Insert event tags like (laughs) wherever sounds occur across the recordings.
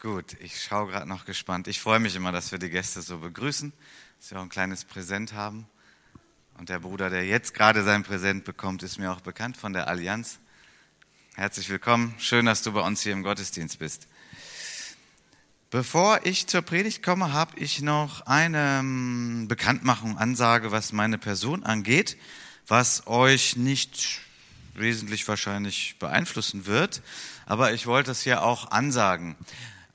Gut, ich schaue gerade noch gespannt. Ich freue mich immer, dass wir die Gäste so begrüßen, dass wir auch ein kleines Präsent haben. Und der Bruder, der jetzt gerade sein Präsent bekommt, ist mir auch bekannt von der Allianz. Herzlich willkommen. Schön, dass du bei uns hier im Gottesdienst bist. Bevor ich zur Predigt komme, habe ich noch eine ähm, Bekanntmachung, Ansage, was meine Person angeht, was euch nicht wesentlich wahrscheinlich beeinflussen wird. Aber ich wollte es hier auch ansagen.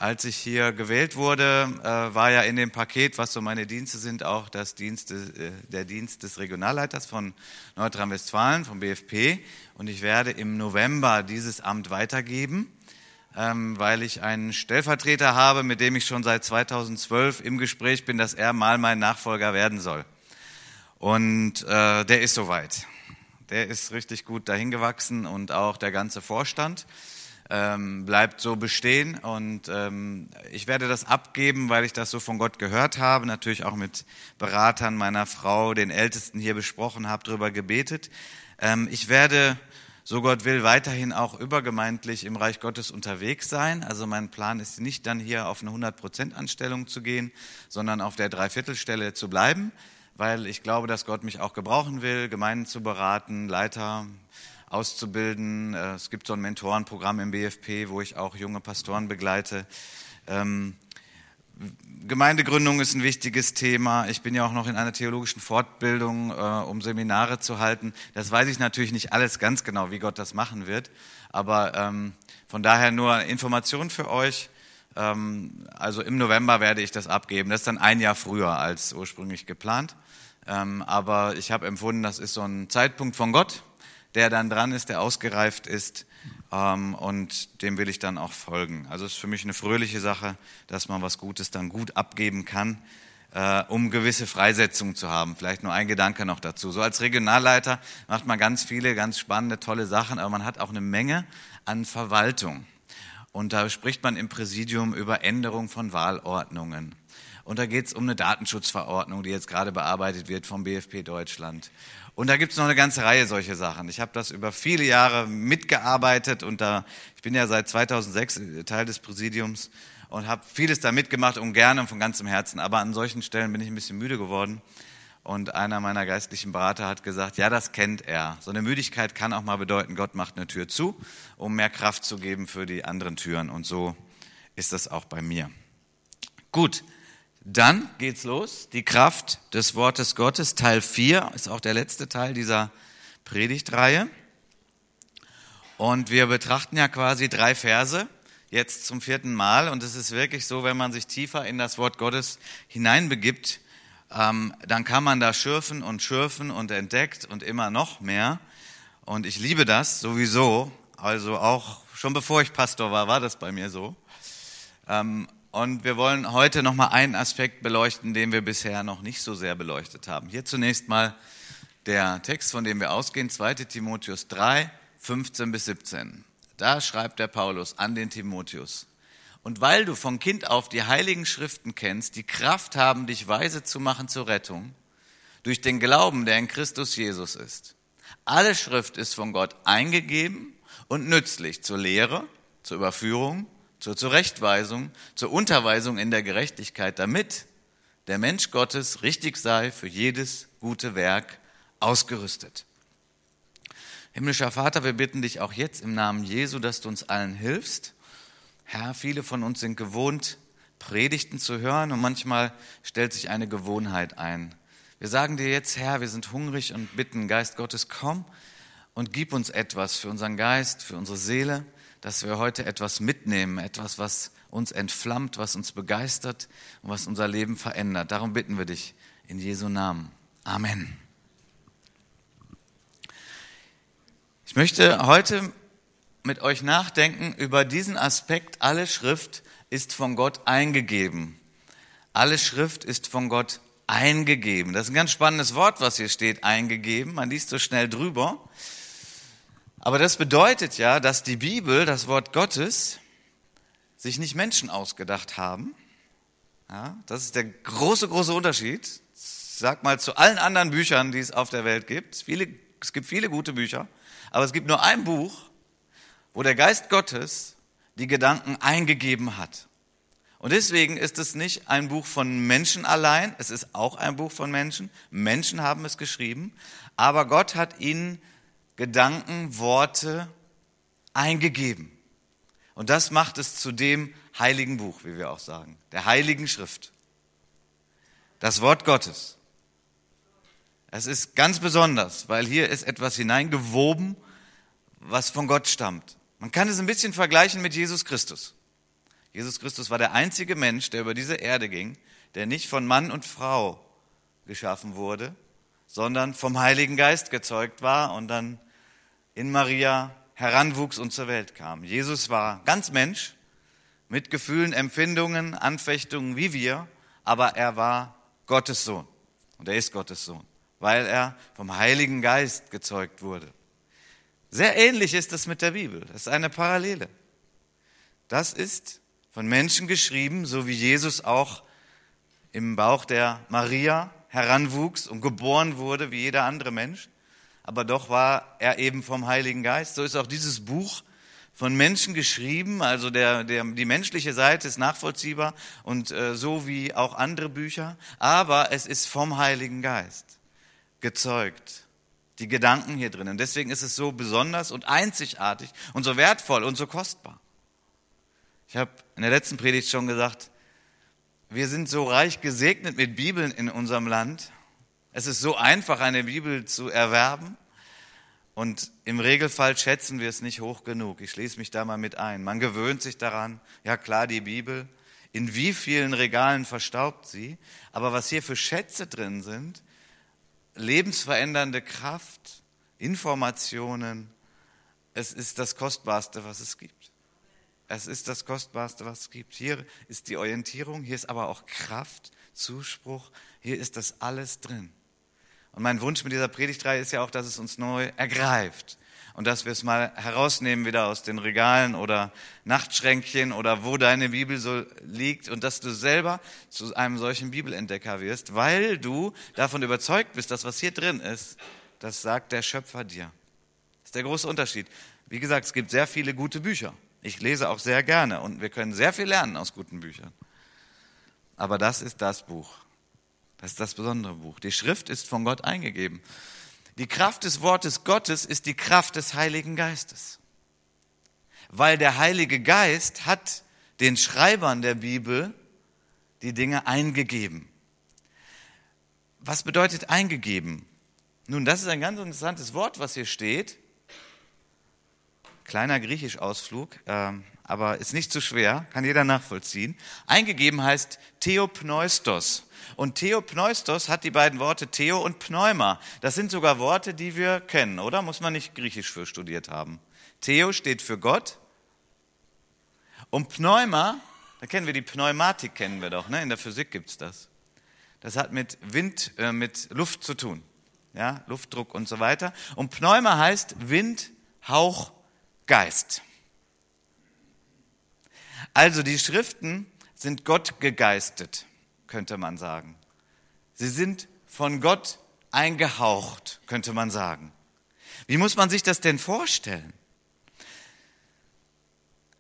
Als ich hier gewählt wurde, äh, war ja in dem Paket, was so meine Dienste sind, auch das Dienst, äh, der Dienst des Regionalleiters von Nordrhein-Westfalen, vom BFP. Und ich werde im November dieses Amt weitergeben, ähm, weil ich einen Stellvertreter habe, mit dem ich schon seit 2012 im Gespräch bin, dass er mal mein Nachfolger werden soll. Und äh, der ist soweit. Der ist richtig gut dahin gewachsen und auch der ganze Vorstand ähm, bleibt so bestehen. Und ähm, ich werde das abgeben, weil ich das so von Gott gehört habe, natürlich auch mit Beratern meiner Frau, den Ältesten hier besprochen habe, darüber gebetet. Ähm, ich werde, so Gott will, weiterhin auch übergemeindlich im Reich Gottes unterwegs sein. Also mein Plan ist nicht dann hier auf eine 100%-Anstellung zu gehen, sondern auf der Dreiviertelstelle zu bleiben weil ich glaube, dass Gott mich auch gebrauchen will, Gemeinden zu beraten, Leiter auszubilden. Äh, es gibt so ein Mentorenprogramm im BFP, wo ich auch junge Pastoren begleite. Ähm, Gemeindegründung ist ein wichtiges Thema. Ich bin ja auch noch in einer theologischen Fortbildung, äh, um Seminare zu halten. Das weiß ich natürlich nicht alles ganz genau, wie Gott das machen wird. Aber ähm, von daher nur Information für euch. Ähm, also im November werde ich das abgeben. Das ist dann ein Jahr früher als ursprünglich geplant. Ähm, aber ich habe empfunden, das ist so ein Zeitpunkt von Gott der dann dran ist, der ausgereift ist ähm, und dem will ich dann auch folgen. Also es ist für mich eine fröhliche Sache, dass man was Gutes dann gut abgeben kann, äh, um gewisse Freisetzungen zu haben. Vielleicht nur ein Gedanke noch dazu. So als Regionalleiter macht man ganz viele, ganz spannende, tolle Sachen, aber man hat auch eine Menge an Verwaltung. Und da spricht man im Präsidium über Änderung von Wahlordnungen. Und da geht es um eine Datenschutzverordnung, die jetzt gerade bearbeitet wird vom BFP Deutschland. Und da gibt es noch eine ganze Reihe solcher Sachen. Ich habe das über viele Jahre mitgearbeitet und da, ich bin ja seit 2006 Teil des Präsidiums und habe vieles da mitgemacht und gerne und von ganzem Herzen. Aber an solchen Stellen bin ich ein bisschen müde geworden. Und einer meiner geistlichen Berater hat gesagt, ja, das kennt er. So eine Müdigkeit kann auch mal bedeuten, Gott macht eine Tür zu, um mehr Kraft zu geben für die anderen Türen. Und so ist das auch bei mir. Gut, dann geht's los. Die Kraft des Wortes Gottes, Teil 4, ist auch der letzte Teil dieser Predigtreihe. Und wir betrachten ja quasi drei Verse jetzt zum vierten Mal. Und es ist wirklich so, wenn man sich tiefer in das Wort Gottes hineinbegibt, ähm, dann kann man da schürfen und schürfen und entdeckt und immer noch mehr. Und ich liebe das sowieso. Also auch schon bevor ich Pastor war, war das bei mir so. Ähm, und wir wollen heute noch mal einen Aspekt beleuchten, den wir bisher noch nicht so sehr beleuchtet haben. Hier zunächst mal der Text, von dem wir ausgehen, 2 Timotheus 3, 15 bis 17. Da schreibt der Paulus an den Timotheus. Und weil du von Kind auf die heiligen Schriften kennst, die Kraft haben, dich weise zu machen zur Rettung, durch den Glauben, der in Christus Jesus ist. Alle Schrift ist von Gott eingegeben und nützlich zur Lehre, zur Überführung, zur Zurechtweisung, zur Unterweisung in der Gerechtigkeit, damit der Mensch Gottes richtig sei für jedes gute Werk ausgerüstet. Himmlischer Vater, wir bitten dich auch jetzt im Namen Jesu, dass du uns allen hilfst. Herr, viele von uns sind gewohnt, Predigten zu hören und manchmal stellt sich eine Gewohnheit ein. Wir sagen dir jetzt, Herr, wir sind hungrig und bitten, Geist Gottes, komm und gib uns etwas für unseren Geist, für unsere Seele dass wir heute etwas mitnehmen, etwas, was uns entflammt, was uns begeistert und was unser Leben verändert. Darum bitten wir dich in Jesu Namen. Amen. Ich möchte heute mit euch nachdenken über diesen Aspekt, alle Schrift ist von Gott eingegeben. Alle Schrift ist von Gott eingegeben. Das ist ein ganz spannendes Wort, was hier steht, eingegeben. Man liest so schnell drüber. Aber das bedeutet ja, dass die Bibel, das Wort Gottes, sich nicht Menschen ausgedacht haben. Ja, das ist der große, große Unterschied. Sag mal zu allen anderen Büchern, die es auf der Welt gibt. Viele, es gibt viele gute Bücher, aber es gibt nur ein Buch, wo der Geist Gottes die Gedanken eingegeben hat. Und deswegen ist es nicht ein Buch von Menschen allein, es ist auch ein Buch von Menschen. Menschen haben es geschrieben, aber Gott hat ihnen Gedanken, Worte eingegeben. Und das macht es zu dem heiligen Buch, wie wir auch sagen, der heiligen Schrift. Das Wort Gottes. Es ist ganz besonders, weil hier ist etwas hineingewoben, was von Gott stammt. Man kann es ein bisschen vergleichen mit Jesus Christus. Jesus Christus war der einzige Mensch, der über diese Erde ging, der nicht von Mann und Frau geschaffen wurde, sondern vom Heiligen Geist gezeugt war und dann in Maria heranwuchs und zur Welt kam. Jesus war ganz Mensch, mit Gefühlen, Empfindungen, Anfechtungen wie wir, aber er war Gottes Sohn. Und er ist Gottes Sohn, weil er vom Heiligen Geist gezeugt wurde. Sehr ähnlich ist es mit der Bibel. Das ist eine Parallele. Das ist von Menschen geschrieben, so wie Jesus auch im Bauch der Maria heranwuchs und geboren wurde wie jeder andere Mensch aber doch war er eben vom Heiligen Geist. So ist auch dieses Buch von Menschen geschrieben, also der, der, die menschliche Seite ist nachvollziehbar und äh, so wie auch andere Bücher, aber es ist vom Heiligen Geist gezeugt. Die Gedanken hier drin. Und deswegen ist es so besonders und einzigartig und so wertvoll und so kostbar. Ich habe in der letzten Predigt schon gesagt, wir sind so reich gesegnet mit Bibeln in unserem Land es ist so einfach, eine Bibel zu erwerben. Und im Regelfall schätzen wir es nicht hoch genug. Ich schließe mich da mal mit ein. Man gewöhnt sich daran. Ja klar, die Bibel. In wie vielen Regalen verstaubt sie? Aber was hier für Schätze drin sind, lebensverändernde Kraft, Informationen, es ist das Kostbarste, was es gibt. Es ist das Kostbarste, was es gibt. Hier ist die Orientierung, hier ist aber auch Kraft, Zuspruch, hier ist das alles drin. Und mein Wunsch mit dieser Predigtreihe ist ja auch, dass es uns neu ergreift und dass wir es mal herausnehmen wieder aus den Regalen oder Nachtschränkchen oder wo deine Bibel so liegt und dass du selber zu einem solchen Bibelentdecker wirst, weil du davon überzeugt bist, dass was hier drin ist, das sagt der Schöpfer dir. Das ist der große Unterschied. Wie gesagt, es gibt sehr viele gute Bücher. Ich lese auch sehr gerne und wir können sehr viel lernen aus guten Büchern. Aber das ist das Buch. Das ist das besondere Buch. Die Schrift ist von Gott eingegeben. Die Kraft des Wortes Gottes ist die Kraft des Heiligen Geistes. Weil der Heilige Geist hat den Schreibern der Bibel die Dinge eingegeben. Was bedeutet eingegeben? Nun, das ist ein ganz interessantes Wort, was hier steht. Kleiner Griechisch-Ausflug, äh, aber ist nicht zu schwer, kann jeder nachvollziehen. Eingegeben heißt Theopneustos. Und Theopneustos hat die beiden Worte Theo und Pneuma. Das sind sogar Worte, die wir kennen, oder? Muss man nicht Griechisch für studiert haben. Theo steht für Gott. Und Pneuma, da kennen wir die Pneumatik, kennen wir doch, ne? In der Physik gibt's das. Das hat mit Wind, äh, mit Luft zu tun. Ja, Luftdruck und so weiter. Und Pneuma heißt Wind, Hauch, Geist. Also die Schriften sind Gott gegeistet könnte man sagen. Sie sind von Gott eingehaucht, könnte man sagen. Wie muss man sich das denn vorstellen?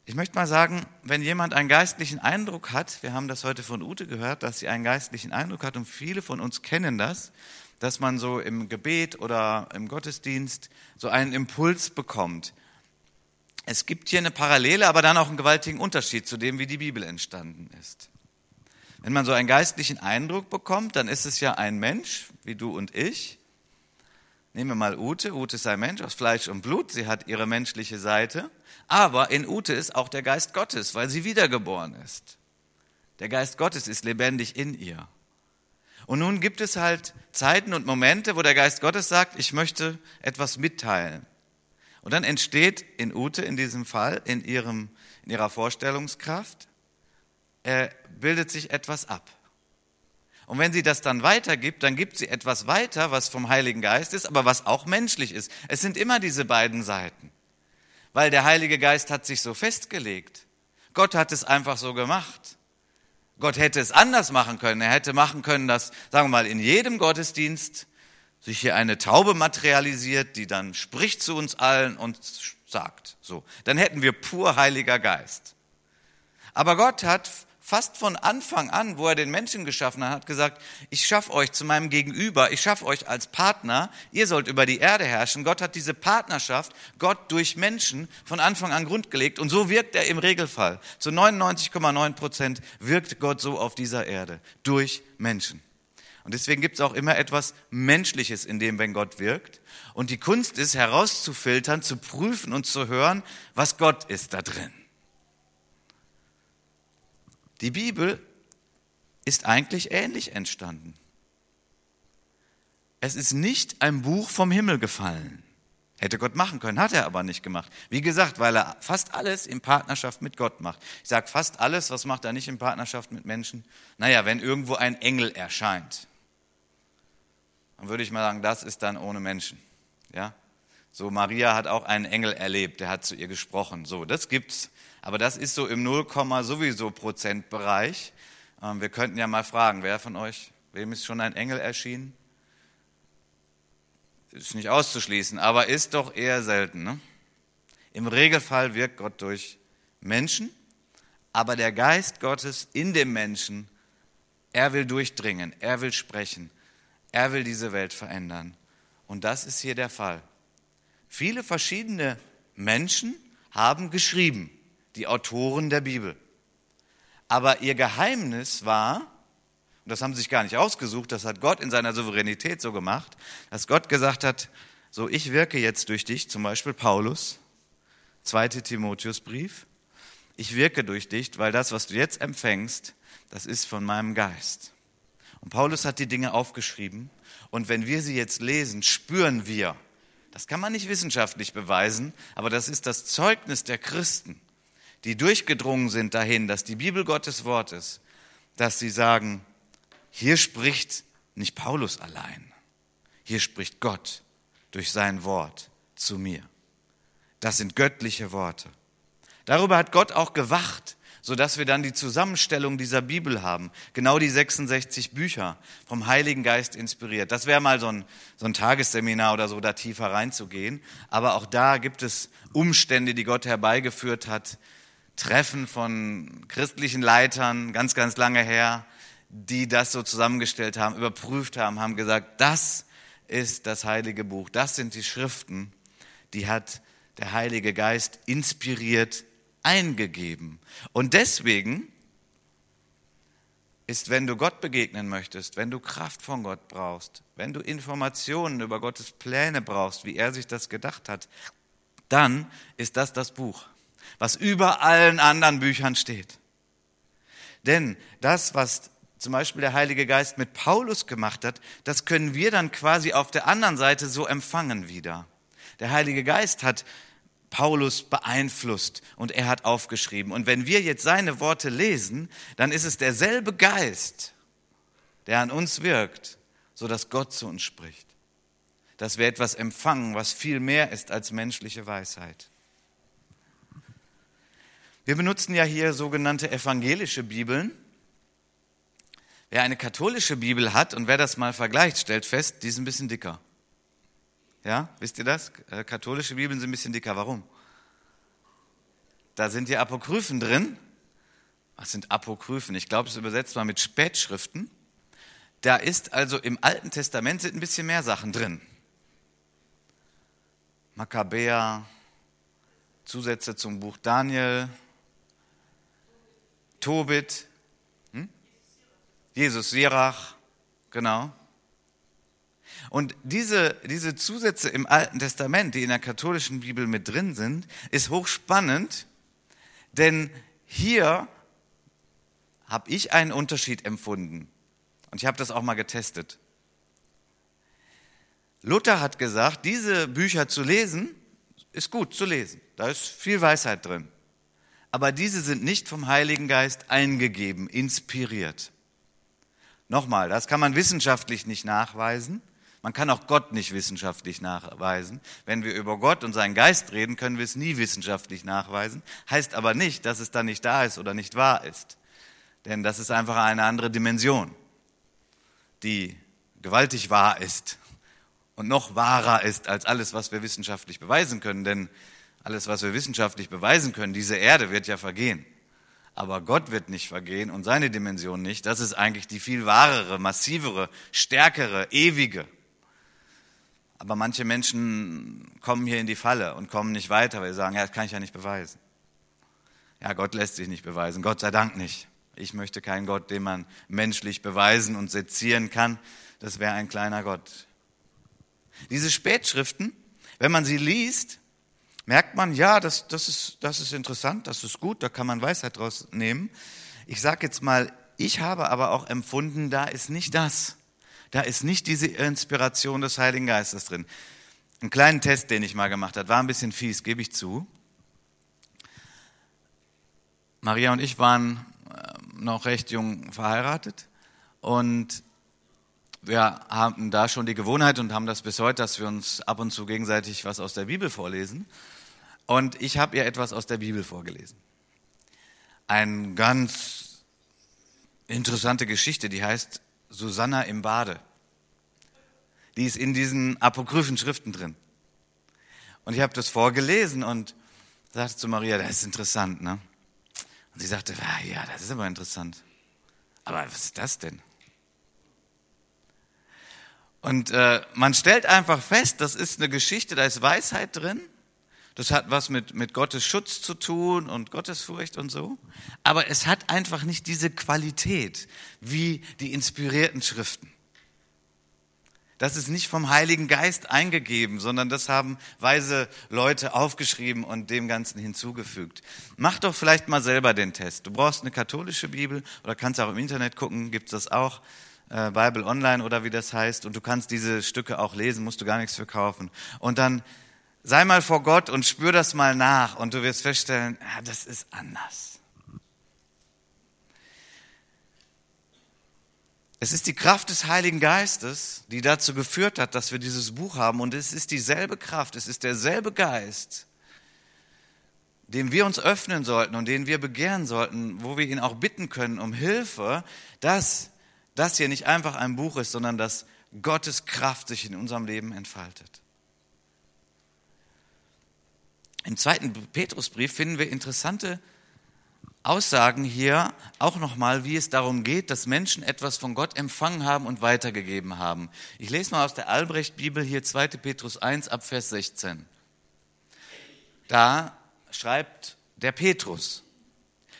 Ich möchte mal sagen, wenn jemand einen geistlichen Eindruck hat, wir haben das heute von Ute gehört, dass sie einen geistlichen Eindruck hat und viele von uns kennen das, dass man so im Gebet oder im Gottesdienst so einen Impuls bekommt. Es gibt hier eine Parallele, aber dann auch einen gewaltigen Unterschied zu dem, wie die Bibel entstanden ist. Wenn man so einen geistlichen Eindruck bekommt, dann ist es ja ein Mensch, wie du und ich. Nehmen wir mal Ute. Ute ist ein Mensch aus Fleisch und Blut. Sie hat ihre menschliche Seite. Aber in Ute ist auch der Geist Gottes, weil sie wiedergeboren ist. Der Geist Gottes ist lebendig in ihr. Und nun gibt es halt Zeiten und Momente, wo der Geist Gottes sagt, ich möchte etwas mitteilen. Und dann entsteht in Ute in diesem Fall, in, ihrem, in ihrer Vorstellungskraft, äh, bildet sich etwas ab. Und wenn sie das dann weitergibt, dann gibt sie etwas weiter, was vom Heiligen Geist ist, aber was auch menschlich ist. Es sind immer diese beiden Seiten. Weil der Heilige Geist hat sich so festgelegt. Gott hat es einfach so gemacht. Gott hätte es anders machen können. Er hätte machen können, dass, sagen wir mal, in jedem Gottesdienst sich hier eine Taube materialisiert, die dann spricht zu uns allen und sagt, so. Dann hätten wir pur Heiliger Geist. Aber Gott hat fast von Anfang an, wo er den Menschen geschaffen hat, gesagt, ich schaffe euch zu meinem Gegenüber, ich schaffe euch als Partner, ihr sollt über die Erde herrschen. Gott hat diese Partnerschaft, Gott durch Menschen von Anfang an grundgelegt und so wirkt er im Regelfall. Zu 99,9 Prozent wirkt Gott so auf dieser Erde, durch Menschen. Und deswegen gibt es auch immer etwas Menschliches in dem, wenn Gott wirkt. Und die Kunst ist herauszufiltern, zu prüfen und zu hören, was Gott ist da drin. Die Bibel ist eigentlich ähnlich entstanden. Es ist nicht ein Buch vom Himmel gefallen. Hätte Gott machen können, hat er aber nicht gemacht. Wie gesagt, weil er fast alles in Partnerschaft mit Gott macht. Ich sage fast alles, was macht er nicht in Partnerschaft mit Menschen? Naja, wenn irgendwo ein Engel erscheint, dann würde ich mal sagen, das ist dann ohne Menschen. Ja? So, Maria hat auch einen Engel erlebt, der hat zu ihr gesprochen. So, das gibt's. Aber das ist so im 0, sowieso Prozentbereich. Ähm, wir könnten ja mal fragen, wer von euch, wem ist schon ein Engel erschienen? Ist nicht auszuschließen, aber ist doch eher selten. Ne? Im Regelfall wirkt Gott durch Menschen, aber der Geist Gottes in dem Menschen, er will durchdringen, er will sprechen, er will diese Welt verändern. Und das ist hier der Fall. Viele verschiedene Menschen haben geschrieben die Autoren der Bibel. Aber ihr Geheimnis war, und das haben sie sich gar nicht ausgesucht, das hat Gott in seiner Souveränität so gemacht, dass Gott gesagt hat, so ich wirke jetzt durch dich, zum Beispiel Paulus, zweite Timotheusbrief, ich wirke durch dich, weil das, was du jetzt empfängst, das ist von meinem Geist. Und Paulus hat die Dinge aufgeschrieben und wenn wir sie jetzt lesen, spüren wir, das kann man nicht wissenschaftlich beweisen, aber das ist das Zeugnis der Christen, die durchgedrungen sind dahin, dass die Bibel Gottes Wort ist, dass sie sagen, hier spricht nicht Paulus allein, hier spricht Gott durch sein Wort zu mir. Das sind göttliche Worte. Darüber hat Gott auch gewacht, sodass wir dann die Zusammenstellung dieser Bibel haben. Genau die 66 Bücher vom Heiligen Geist inspiriert. Das wäre mal so ein, so ein Tagesseminar oder so, da tiefer reinzugehen. Aber auch da gibt es Umstände, die Gott herbeigeführt hat, Treffen von christlichen Leitern, ganz, ganz lange her, die das so zusammengestellt haben, überprüft haben, haben gesagt, das ist das heilige Buch, das sind die Schriften, die hat der Heilige Geist inspiriert eingegeben. Und deswegen ist, wenn du Gott begegnen möchtest, wenn du Kraft von Gott brauchst, wenn du Informationen über Gottes Pläne brauchst, wie er sich das gedacht hat, dann ist das das Buch was über allen anderen Büchern steht. Denn das, was zum Beispiel der Heilige Geist mit Paulus gemacht hat, das können wir dann quasi auf der anderen Seite so empfangen wieder. Der Heilige Geist hat Paulus beeinflusst und er hat aufgeschrieben. Und wenn wir jetzt seine Worte lesen, dann ist es derselbe Geist, der an uns wirkt, so dass Gott zu uns spricht. Dass wir etwas empfangen, was viel mehr ist als menschliche Weisheit. Wir benutzen ja hier sogenannte evangelische Bibeln. Wer eine katholische Bibel hat und wer das mal vergleicht, stellt fest, die ist ein bisschen dicker. Ja, wisst ihr das? Äh, katholische Bibeln sind ein bisschen dicker. Warum? Da sind die Apokryphen drin. Was sind Apokryphen? Ich glaube, es übersetzt mal mit Spätschriften. Da ist also im Alten Testament sind ein bisschen mehr Sachen drin. Makkabäer, Zusätze zum Buch Daniel, Tobit, hm? Jesus Sirach, genau. Und diese, diese Zusätze im Alten Testament, die in der katholischen Bibel mit drin sind, ist hochspannend, denn hier habe ich einen Unterschied empfunden. Und ich habe das auch mal getestet. Luther hat gesagt, diese Bücher zu lesen, ist gut zu lesen. Da ist viel Weisheit drin aber diese sind nicht vom Heiligen Geist eingegeben, inspiriert. Nochmal, das kann man wissenschaftlich nicht nachweisen. Man kann auch Gott nicht wissenschaftlich nachweisen. Wenn wir über Gott und seinen Geist reden, können wir es nie wissenschaftlich nachweisen. Heißt aber nicht, dass es dann nicht da ist oder nicht wahr ist. Denn das ist einfach eine andere Dimension, die gewaltig wahr ist und noch wahrer ist als alles, was wir wissenschaftlich beweisen können. Denn alles, was wir wissenschaftlich beweisen können, diese Erde wird ja vergehen. aber Gott wird nicht vergehen und seine Dimension nicht. Das ist eigentlich die viel wahrere, massivere, stärkere, ewige. Aber manche Menschen kommen hier in die Falle und kommen nicht weiter, weil sie sagen, ja, das kann ich ja nicht beweisen. Ja, Gott lässt sich nicht beweisen, Gott sei Dank nicht. Ich möchte keinen Gott, den man menschlich beweisen und sezieren kann. Das wäre ein kleiner Gott. Diese Spätschriften, wenn man sie liest, merkt man, ja, das, das, ist, das ist interessant, das ist gut, da kann man Weisheit draus nehmen. Ich sage jetzt mal, ich habe aber auch empfunden, da ist nicht das. Da ist nicht diese Inspiration des Heiligen Geistes drin. Einen kleinen Test, den ich mal gemacht habe, war ein bisschen fies, gebe ich zu. Maria und ich waren ähm, noch recht jung verheiratet und wir haben da schon die Gewohnheit und haben das bis heute, dass wir uns ab und zu gegenseitig was aus der Bibel vorlesen. Und ich habe ihr etwas aus der Bibel vorgelesen. Eine ganz interessante Geschichte, die heißt Susanna im Bade. Die ist in diesen apokryphen Schriften drin. Und ich habe das vorgelesen und sagte zu Maria, das ist interessant, ne? Und sie sagte, ah, ja, das ist aber interessant. Aber was ist das denn? Und äh, man stellt einfach fest, das ist eine Geschichte, da ist Weisheit drin. Das hat was mit, mit Gottes Schutz zu tun und Gottesfurcht und so. Aber es hat einfach nicht diese Qualität wie die inspirierten Schriften. Das ist nicht vom Heiligen Geist eingegeben, sondern das haben weise Leute aufgeschrieben und dem Ganzen hinzugefügt. Mach doch vielleicht mal selber den Test. Du brauchst eine katholische Bibel oder kannst auch im Internet gucken, gibt's das auch. Äh, Bible Online oder wie das heißt. Und du kannst diese Stücke auch lesen, musst du gar nichts für kaufen. Und dann sei mal vor Gott und spür das mal nach und du wirst feststellen, ja, das ist anders. Es ist die Kraft des Heiligen Geistes, die dazu geführt hat, dass wir dieses Buch haben. Und es ist dieselbe Kraft, es ist derselbe Geist, dem wir uns öffnen sollten und den wir begehren sollten, wo wir ihn auch bitten können um Hilfe, dass das hier nicht einfach ein Buch ist, sondern dass Gottes Kraft sich in unserem Leben entfaltet. Im zweiten Petrusbrief finden wir interessante Aussagen hier auch nochmal, wie es darum geht, dass Menschen etwas von Gott empfangen haben und weitergegeben haben. Ich lese mal aus der Albrecht-Bibel hier 2. Petrus 1 ab Vers 16. Da schreibt der Petrus,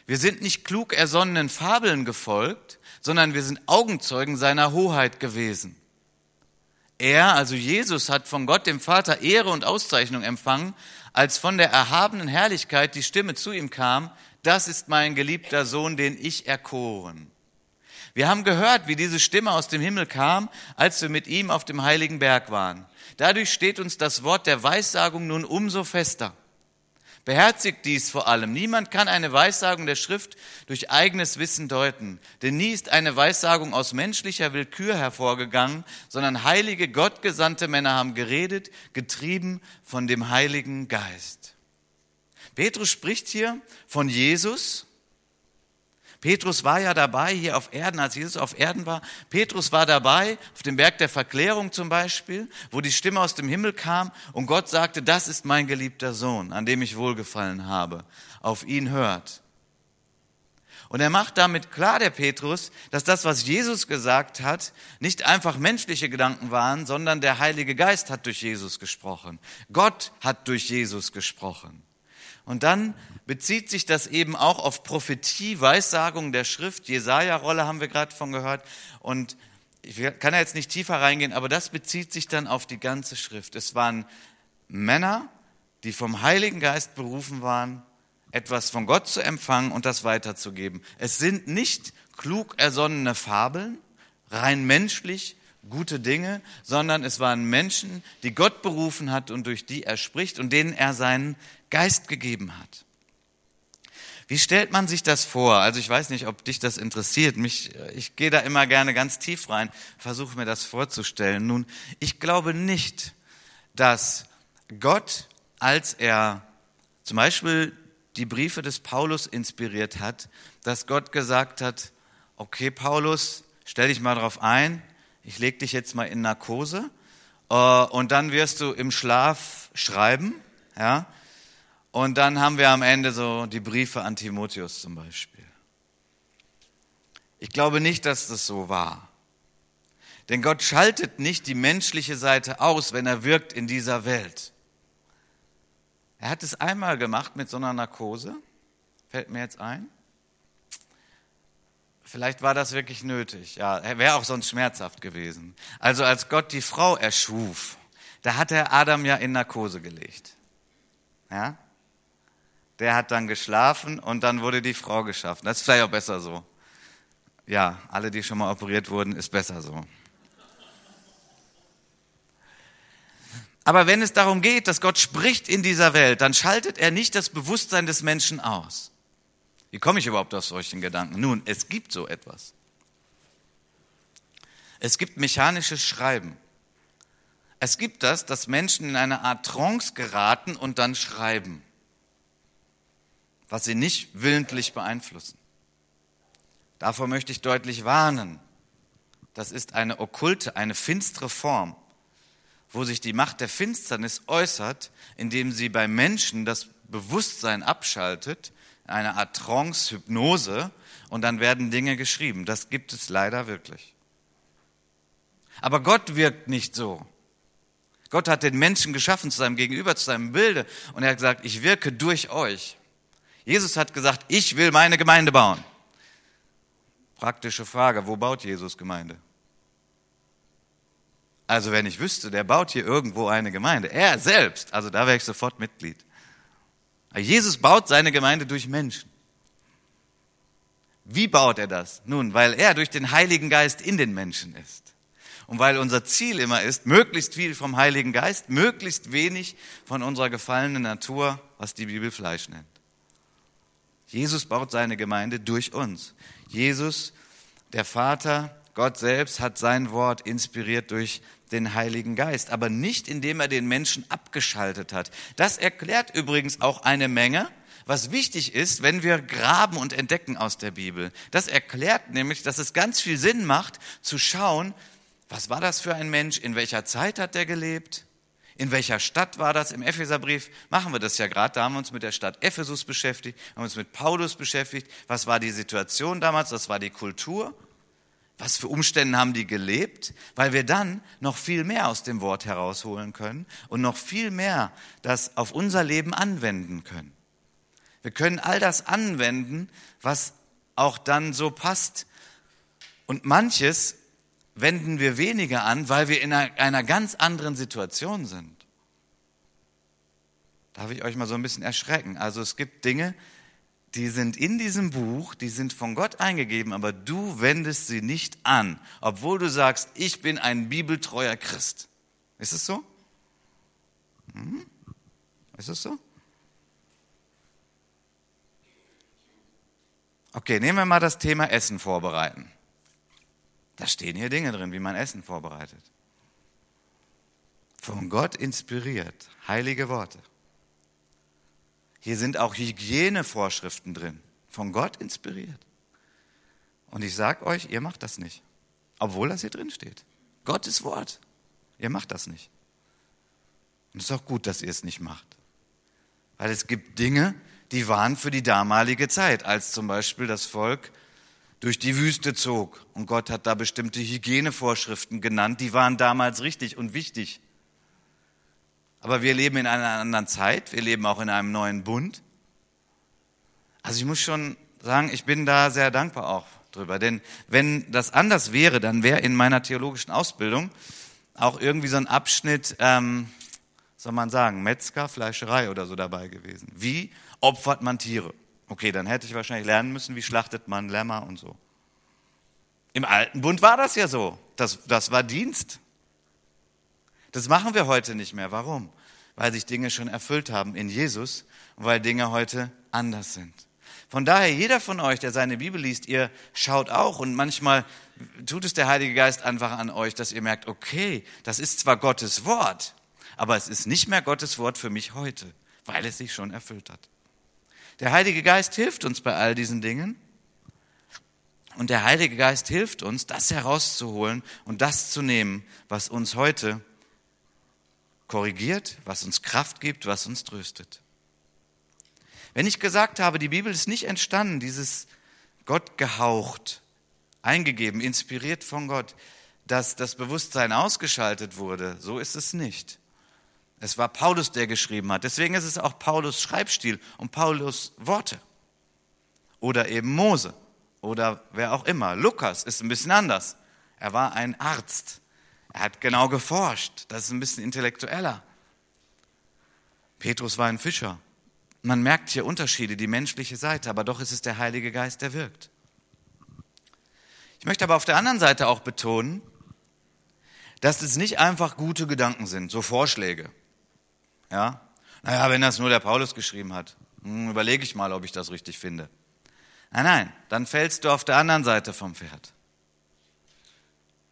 wir sind nicht klug ersonnenen Fabeln gefolgt, sondern wir sind Augenzeugen seiner Hoheit gewesen. Er, also Jesus, hat von Gott dem Vater Ehre und Auszeichnung empfangen, als von der erhabenen Herrlichkeit die Stimme zu ihm kam, das ist mein geliebter Sohn, den ich erkoren. Wir haben gehört, wie diese Stimme aus dem Himmel kam, als wir mit ihm auf dem heiligen Berg waren. Dadurch steht uns das Wort der Weissagung nun umso fester. Beherzigt dies vor allem. Niemand kann eine Weissagung der Schrift durch eigenes Wissen deuten. Denn nie ist eine Weissagung aus menschlicher Willkür hervorgegangen, sondern heilige, gottgesandte Männer haben geredet, getrieben von dem Heiligen Geist. Petrus spricht hier von Jesus, Petrus war ja dabei hier auf Erden, als Jesus auf Erden war. Petrus war dabei auf dem Berg der Verklärung zum Beispiel, wo die Stimme aus dem Himmel kam und Gott sagte, das ist mein geliebter Sohn, an dem ich wohlgefallen habe. Auf ihn hört. Und er macht damit klar, der Petrus, dass das, was Jesus gesagt hat, nicht einfach menschliche Gedanken waren, sondern der Heilige Geist hat durch Jesus gesprochen. Gott hat durch Jesus gesprochen. Und dann bezieht sich das eben auch auf Prophetie, Weissagung der Schrift. Jesaja-Rolle haben wir gerade von gehört. Und ich kann ja jetzt nicht tiefer reingehen, aber das bezieht sich dann auf die ganze Schrift. Es waren Männer, die vom Heiligen Geist berufen waren, etwas von Gott zu empfangen und das weiterzugeben. Es sind nicht klug ersonnene Fabeln, rein menschlich gute Dinge, sondern es waren Menschen, die Gott berufen hat und durch die er spricht und denen er seinen Geist gegeben hat. Wie stellt man sich das vor? Also ich weiß nicht, ob dich das interessiert. Mich, ich gehe da immer gerne ganz tief rein, versuche mir das vorzustellen. Nun, ich glaube nicht, dass Gott, als er zum Beispiel die Briefe des Paulus inspiriert hat, dass Gott gesagt hat, okay Paulus, stell dich mal drauf ein, ich leg dich jetzt mal in Narkose äh, und dann wirst du im Schlaf schreiben, ja, und dann haben wir am Ende so die Briefe an Timotheus zum Beispiel. Ich glaube nicht, dass das so war. Denn Gott schaltet nicht die menschliche Seite aus, wenn er wirkt in dieser Welt. Er hat es einmal gemacht mit so einer Narkose, fällt mir jetzt ein. Vielleicht war das wirklich nötig. Ja, er wäre auch sonst schmerzhaft gewesen. Also als Gott die Frau erschuf, da hat er Adam ja in Narkose gelegt. Ja? Der hat dann geschlafen und dann wurde die Frau geschaffen. Das ist vielleicht auch besser so. Ja, alle, die schon mal operiert wurden, ist besser so. Aber wenn es darum geht, dass Gott spricht in dieser Welt, dann schaltet er nicht das Bewusstsein des Menschen aus. Wie komme ich überhaupt auf solchen Gedanken? Nun, es gibt so etwas. Es gibt mechanisches Schreiben. Es gibt das, dass Menschen in eine Art Trance geraten und dann schreiben, was sie nicht willentlich beeinflussen. Davor möchte ich deutlich warnen. Das ist eine okkulte, eine finstere Form, wo sich die Macht der Finsternis äußert, indem sie bei Menschen das Bewusstsein abschaltet, eine Art Trance, Hypnose, und dann werden Dinge geschrieben. Das gibt es leider wirklich. Aber Gott wirkt nicht so. Gott hat den Menschen geschaffen zu seinem Gegenüber, zu seinem Bilde, und er hat gesagt, ich wirke durch euch. Jesus hat gesagt, ich will meine Gemeinde bauen. Praktische Frage, wo baut Jesus Gemeinde? Also wenn ich wüsste, der baut hier irgendwo eine Gemeinde, er selbst, also da wäre ich sofort Mitglied. Jesus baut seine Gemeinde durch Menschen. Wie baut er das? Nun, weil er durch den Heiligen Geist in den Menschen ist. Und weil unser Ziel immer ist, möglichst viel vom Heiligen Geist, möglichst wenig von unserer gefallenen Natur, was die Bibel Fleisch nennt. Jesus baut seine Gemeinde durch uns. Jesus, der Vater, Gott selbst hat sein Wort inspiriert durch den Heiligen Geist, aber nicht indem er den Menschen abgeschaltet hat. Das erklärt übrigens auch eine Menge, was wichtig ist, wenn wir graben und entdecken aus der Bibel. Das erklärt nämlich, dass es ganz viel Sinn macht, zu schauen, was war das für ein Mensch, in welcher Zeit hat er gelebt, in welcher Stadt war das? Im Epheserbrief machen wir das ja gerade. Da haben wir uns mit der Stadt Ephesus beschäftigt, haben uns mit Paulus beschäftigt. Was war die Situation damals? Was war die Kultur? Was für Umstände haben die gelebt? Weil wir dann noch viel mehr aus dem Wort herausholen können und noch viel mehr das auf unser Leben anwenden können. Wir können all das anwenden, was auch dann so passt. Und manches wenden wir weniger an, weil wir in einer, ganz anderen Situation sind. Darf ich euch mal so ein bisschen erschrecken? Also es gibt Dinge, die sind in diesem Buch, die sind von Gott eingegeben, aber du wendest sie nicht an, obwohl du sagst, ich bin ein bibeltreuer Christ. Ist es so? Hm? Ist es so? Okay, nehmen wir mal das Thema Essen vorbereiten. Da stehen hier Dinge drin, wie man Essen vorbereitet. Von Gott inspiriert, heilige Worte. Hier sind auch Hygienevorschriften drin, von Gott inspiriert. Und ich sage euch, ihr macht das nicht, obwohl das hier drin steht. Gottes Wort. Ihr macht das nicht. Und es ist auch gut, dass ihr es nicht macht. Weil es gibt Dinge, die waren für die damalige Zeit, als zum Beispiel das Volk durch die Wüste zog. Und Gott hat da bestimmte Hygienevorschriften genannt, die waren damals richtig und wichtig. Aber wir leben in einer anderen Zeit, wir leben auch in einem neuen Bund. Also ich muss schon sagen, ich bin da sehr dankbar auch drüber. Denn wenn das anders wäre, dann wäre in meiner theologischen Ausbildung auch irgendwie so ein Abschnitt, ähm, soll man sagen, Metzger, Fleischerei oder so dabei gewesen. Wie opfert man Tiere? Okay, dann hätte ich wahrscheinlich lernen müssen, wie schlachtet man Lämmer und so. Im alten Bund war das ja so. Das, das war Dienst. Das machen wir heute nicht mehr. Warum? Weil sich Dinge schon erfüllt haben in Jesus und weil Dinge heute anders sind. Von daher, jeder von euch, der seine Bibel liest, ihr schaut auch und manchmal tut es der Heilige Geist einfach an euch, dass ihr merkt, okay, das ist zwar Gottes Wort, aber es ist nicht mehr Gottes Wort für mich heute, weil es sich schon erfüllt hat. Der Heilige Geist hilft uns bei all diesen Dingen. Und der Heilige Geist hilft uns, das herauszuholen und das zu nehmen, was uns heute korrigiert, was uns Kraft gibt, was uns tröstet. Wenn ich gesagt habe, die Bibel ist nicht entstanden, dieses Gott gehaucht, eingegeben, inspiriert von Gott, dass das Bewusstsein ausgeschaltet wurde. So ist es nicht. Es war Paulus, der geschrieben hat. Deswegen ist es auch Paulus Schreibstil und Paulus Worte. Oder eben Mose oder wer auch immer. Lukas ist ein bisschen anders. Er war ein Arzt. Er hat genau geforscht. Das ist ein bisschen intellektueller. Petrus war ein Fischer. Man merkt hier Unterschiede, die menschliche Seite, aber doch ist es der Heilige Geist, der wirkt. Ich möchte aber auf der anderen Seite auch betonen, dass es nicht einfach gute Gedanken sind, so Vorschläge. Ja? Naja, wenn das nur der Paulus geschrieben hat, hm, überlege ich mal, ob ich das richtig finde. Nein, nein, dann fällst du auf der anderen Seite vom Pferd.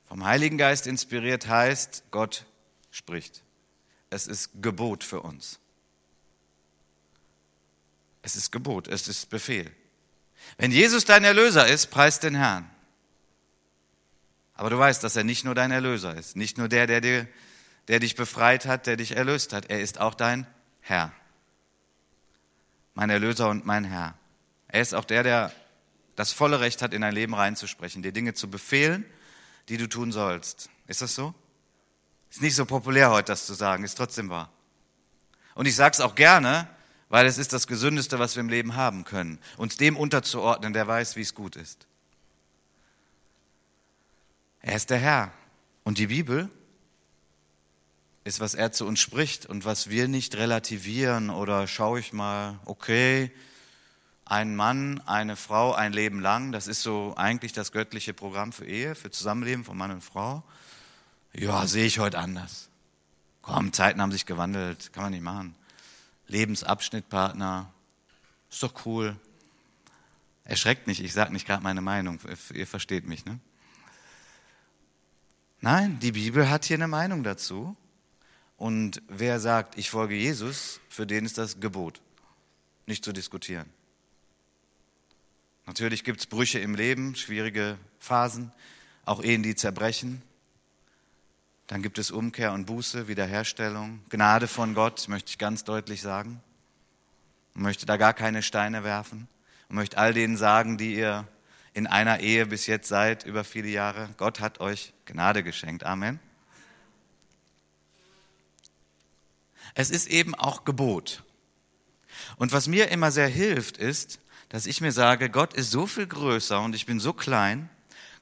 Vom Heiligen Geist inspiriert heißt, Gott spricht. Es ist Gebot für uns. Es ist Gebot, es ist Befehl. Wenn Jesus dein Erlöser ist, preist den Herrn. Aber du weißt, dass er nicht nur dein Erlöser ist, nicht nur der, der, dir, der dich befreit hat, der dich erlöst hat. Er ist auch dein Herr. Mein Erlöser und mein Herr. Er ist auch der, der das volle Recht hat, in dein Leben reinzusprechen, dir Dinge zu befehlen, die du tun sollst. Ist das so? Ist nicht so populär heute, das zu sagen, ist trotzdem wahr. Und ich sage es auch gerne, weil es ist das Gesündeste, was wir im Leben haben können, uns dem unterzuordnen, der weiß, wie es gut ist. Er ist der Herr. Und die Bibel ist, was er zu uns spricht und was wir nicht relativieren oder schaue ich mal, okay, ein Mann, eine Frau ein Leben lang, das ist so eigentlich das göttliche Programm für Ehe, für Zusammenleben von Mann und Frau. Ja, sehe ich heute anders. Komm, Zeiten haben sich gewandelt, kann man nicht machen. Lebensabschnittpartner, ist doch cool. Erschreckt nicht, ich sage nicht gerade meine Meinung, ihr versteht mich, ne? Nein, die Bibel hat hier eine Meinung dazu. Und wer sagt, ich folge Jesus, für den ist das Gebot, nicht zu diskutieren. Natürlich gibt es Brüche im Leben, schwierige Phasen, auch Ehen, die zerbrechen. Dann gibt es Umkehr und Buße, Wiederherstellung, Gnade von Gott, möchte ich ganz deutlich sagen. Ich möchte da gar keine Steine werfen und möchte all denen sagen, die ihr in einer Ehe bis jetzt seid, über viele Jahre, Gott hat euch Gnade geschenkt. Amen. Es ist eben auch Gebot. Und was mir immer sehr hilft, ist, dass ich mir sage, Gott ist so viel größer und ich bin so klein.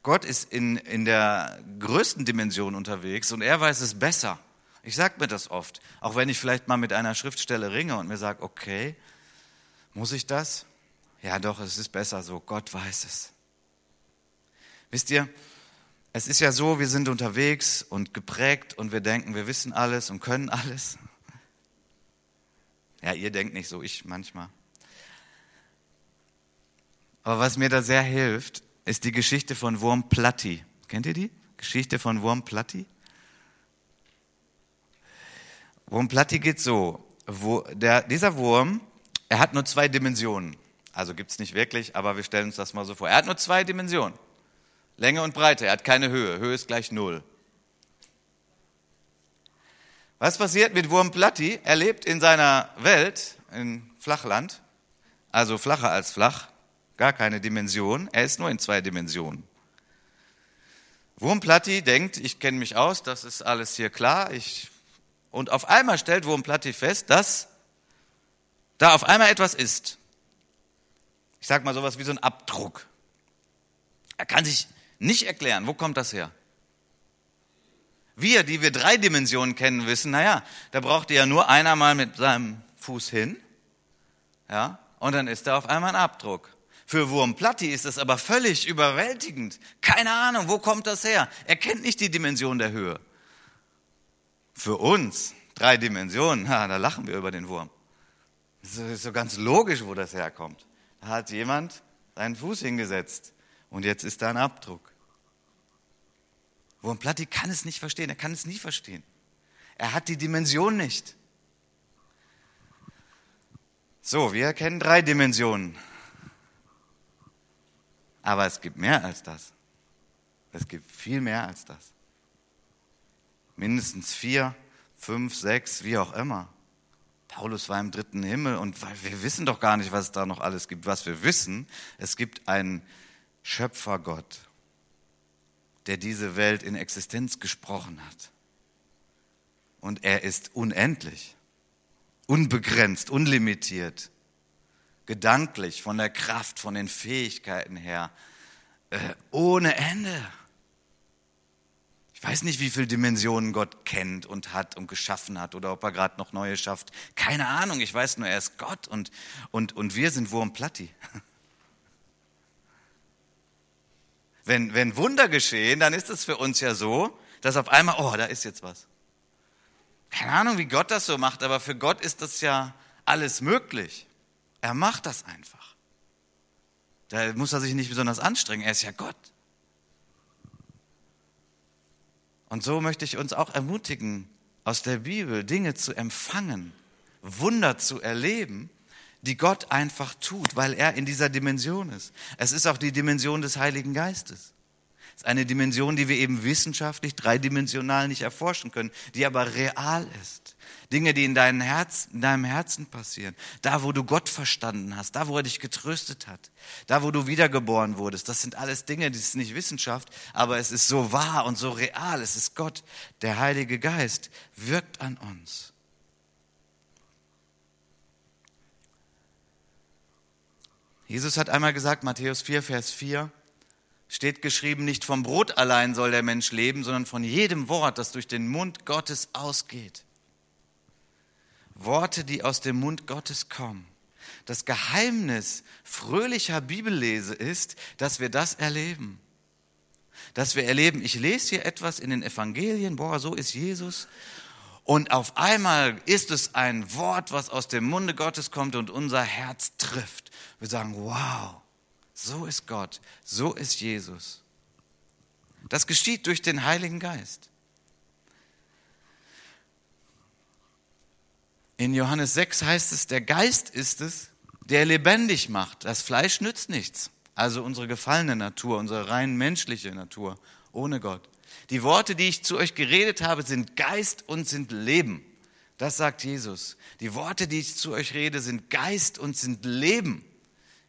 Gott ist in, in der größten Dimension unterwegs und er weiß es besser. Ich sage mir das oft, auch wenn ich vielleicht mal mit einer Schriftstelle ringe und mir sage, okay, muss ich das? Ja, doch, es ist besser so. Gott weiß es. Wisst ihr, es ist ja so, wir sind unterwegs und geprägt und wir denken, wir wissen alles und können alles. Ja, ihr denkt nicht so, ich manchmal. Aber was mir da sehr hilft, ist die Geschichte von Wurm Platti. Kennt ihr die? Geschichte von Wurm Platti? Wurm Platti geht so. Wo der, dieser Wurm, er hat nur zwei Dimensionen. Also gibt es nicht wirklich, aber wir stellen uns das mal so vor. Er hat nur zwei Dimensionen. Länge und Breite. Er hat keine Höhe. Höhe ist gleich Null. Was passiert mit Wurm Platti? Er lebt in seiner Welt, in Flachland, also flacher als flach, gar keine Dimension, er ist nur in zwei Dimensionen. Wurmplatti denkt, ich kenne mich aus, das ist alles hier klar. Ich, und auf einmal stellt Wurmplatti fest, dass da auf einmal etwas ist. Ich sage mal sowas wie so ein Abdruck. Er kann sich nicht erklären, wo kommt das her? Wir, die wir drei Dimensionen kennen, wissen, naja, da braucht ja nur einer mal mit seinem Fuß hin, ja, und dann ist da auf einmal ein Abdruck. Für Wurm Platti ist das aber völlig überwältigend. Keine Ahnung, wo kommt das her? Er kennt nicht die Dimension der Höhe. Für uns, drei Dimensionen, ha, da lachen wir über den Wurm. Das ist so ganz logisch, wo das herkommt. Da hat jemand seinen Fuß hingesetzt und jetzt ist da ein Abdruck. Wurm Platti kann es nicht verstehen, er kann es nie verstehen. Er hat die Dimension nicht. So, wir kennen drei Dimensionen. Aber es gibt mehr als das. Es gibt viel mehr als das. Mindestens vier, fünf, sechs, wie auch immer. Paulus war im dritten Himmel und wir wissen doch gar nicht, was es da noch alles gibt. Was wir wissen, es gibt einen Schöpfergott. Der diese Welt in Existenz gesprochen hat. Und er ist unendlich, unbegrenzt, unlimitiert, gedanklich, von der Kraft, von den Fähigkeiten her, äh, ohne Ende. Ich weiß nicht, wie viele Dimensionen Gott kennt und hat und geschaffen hat oder ob er gerade noch neue schafft. Keine Ahnung, ich weiß nur, er ist Gott und, und, und wir sind Wurmplatti. (laughs) Wenn, wenn Wunder geschehen, dann ist es für uns ja so, dass auf einmal, oh, da ist jetzt was. Keine Ahnung, wie Gott das so macht, aber für Gott ist das ja alles möglich. Er macht das einfach. Da muss er sich nicht besonders anstrengen, er ist ja Gott. Und so möchte ich uns auch ermutigen, aus der Bibel Dinge zu empfangen, Wunder zu erleben, die Gott einfach tut, weil er in dieser Dimension ist. Es ist auch die Dimension des Heiligen Geistes. Es ist eine Dimension, die wir eben wissenschaftlich dreidimensional nicht erforschen können, die aber real ist. Dinge, die in, deinem Herz, in deinem Herzen passieren. Da, wo du Gott verstanden hast, da, wo er dich getröstet hat, da, wo du wiedergeboren wurdest. Das sind alles Dinge, das ist nicht Wissenschaft, aber es ist so wahr und so real. Es ist Gott. Der Heilige Geist wirkt an uns. Jesus hat einmal gesagt, Matthäus 4, Vers 4, steht geschrieben, nicht vom Brot allein soll der Mensch leben, sondern von jedem Wort, das durch den Mund Gottes ausgeht. Worte, die aus dem Mund Gottes kommen. Das Geheimnis fröhlicher Bibellese ist, dass wir das erleben. Dass wir erleben, ich lese hier etwas in den Evangelien, boah, so ist Jesus. Und auf einmal ist es ein Wort, was aus dem Munde Gottes kommt und unser Herz trifft. Wir sagen, wow, so ist Gott, so ist Jesus. Das geschieht durch den Heiligen Geist. In Johannes 6 heißt es, der Geist ist es, der lebendig macht. Das Fleisch nützt nichts. Also unsere gefallene Natur, unsere rein menschliche Natur, ohne Gott. Die Worte, die ich zu euch geredet habe, sind Geist und sind Leben. Das sagt Jesus. Die Worte, die ich zu euch rede, sind Geist und sind Leben.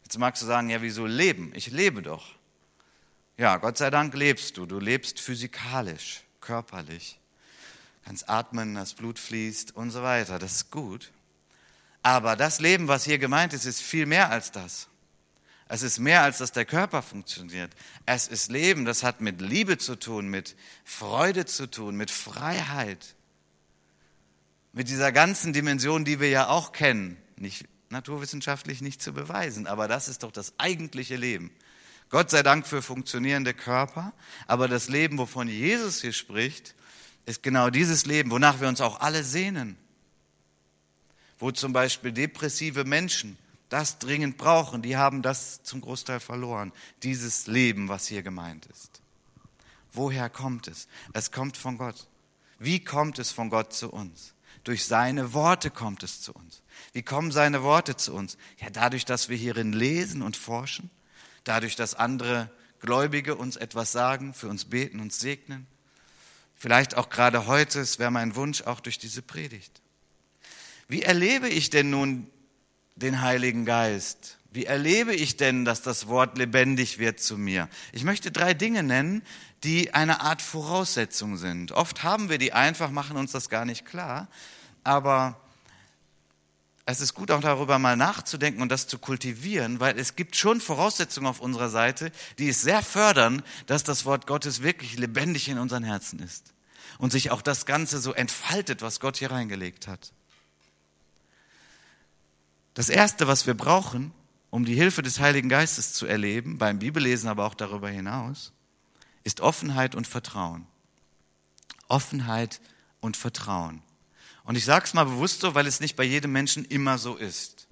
Jetzt magst du sagen, ja, wieso leben? Ich lebe doch. Ja, Gott sei Dank lebst du. Du lebst physikalisch, körperlich kannst atmen, das Blut fließt und so weiter. Das ist gut. Aber das Leben, was hier gemeint ist, ist viel mehr als das. Es ist mehr als dass der Körper funktioniert. Es ist Leben, das hat mit Liebe zu tun, mit Freude zu tun, mit Freiheit, mit dieser ganzen Dimension, die wir ja auch kennen. Nicht naturwissenschaftlich nicht zu beweisen, aber das ist doch das eigentliche Leben. Gott sei Dank für funktionierende Körper, aber das Leben, wovon Jesus hier spricht, ist genau dieses Leben, wonach wir uns auch alle sehnen. Wo zum Beispiel depressive Menschen das dringend brauchen, die haben das zum Großteil verloren. Dieses Leben, was hier gemeint ist. Woher kommt es? Es kommt von Gott. Wie kommt es von Gott zu uns? Durch seine Worte kommt es zu uns. Wie kommen seine Worte zu uns? Ja, dadurch, dass wir hierin lesen und forschen, dadurch, dass andere Gläubige uns etwas sagen, für uns beten und segnen, Vielleicht auch gerade heute, es wäre mein Wunsch, auch durch diese Predigt. Wie erlebe ich denn nun den Heiligen Geist? Wie erlebe ich denn, dass das Wort lebendig wird zu mir? Ich möchte drei Dinge nennen, die eine Art Voraussetzung sind. Oft haben wir die einfach, machen uns das gar nicht klar, aber es ist gut auch darüber mal nachzudenken und das zu kultivieren, weil es gibt schon Voraussetzungen auf unserer Seite, die es sehr fördern, dass das Wort Gottes wirklich lebendig in unseren Herzen ist und sich auch das Ganze so entfaltet, was Gott hier reingelegt hat. Das Erste, was wir brauchen, um die Hilfe des Heiligen Geistes zu erleben, beim Bibellesen aber auch darüber hinaus, ist Offenheit und Vertrauen. Offenheit und Vertrauen. Und ich sage es mal bewusst so, weil es nicht bei jedem Menschen immer so ist.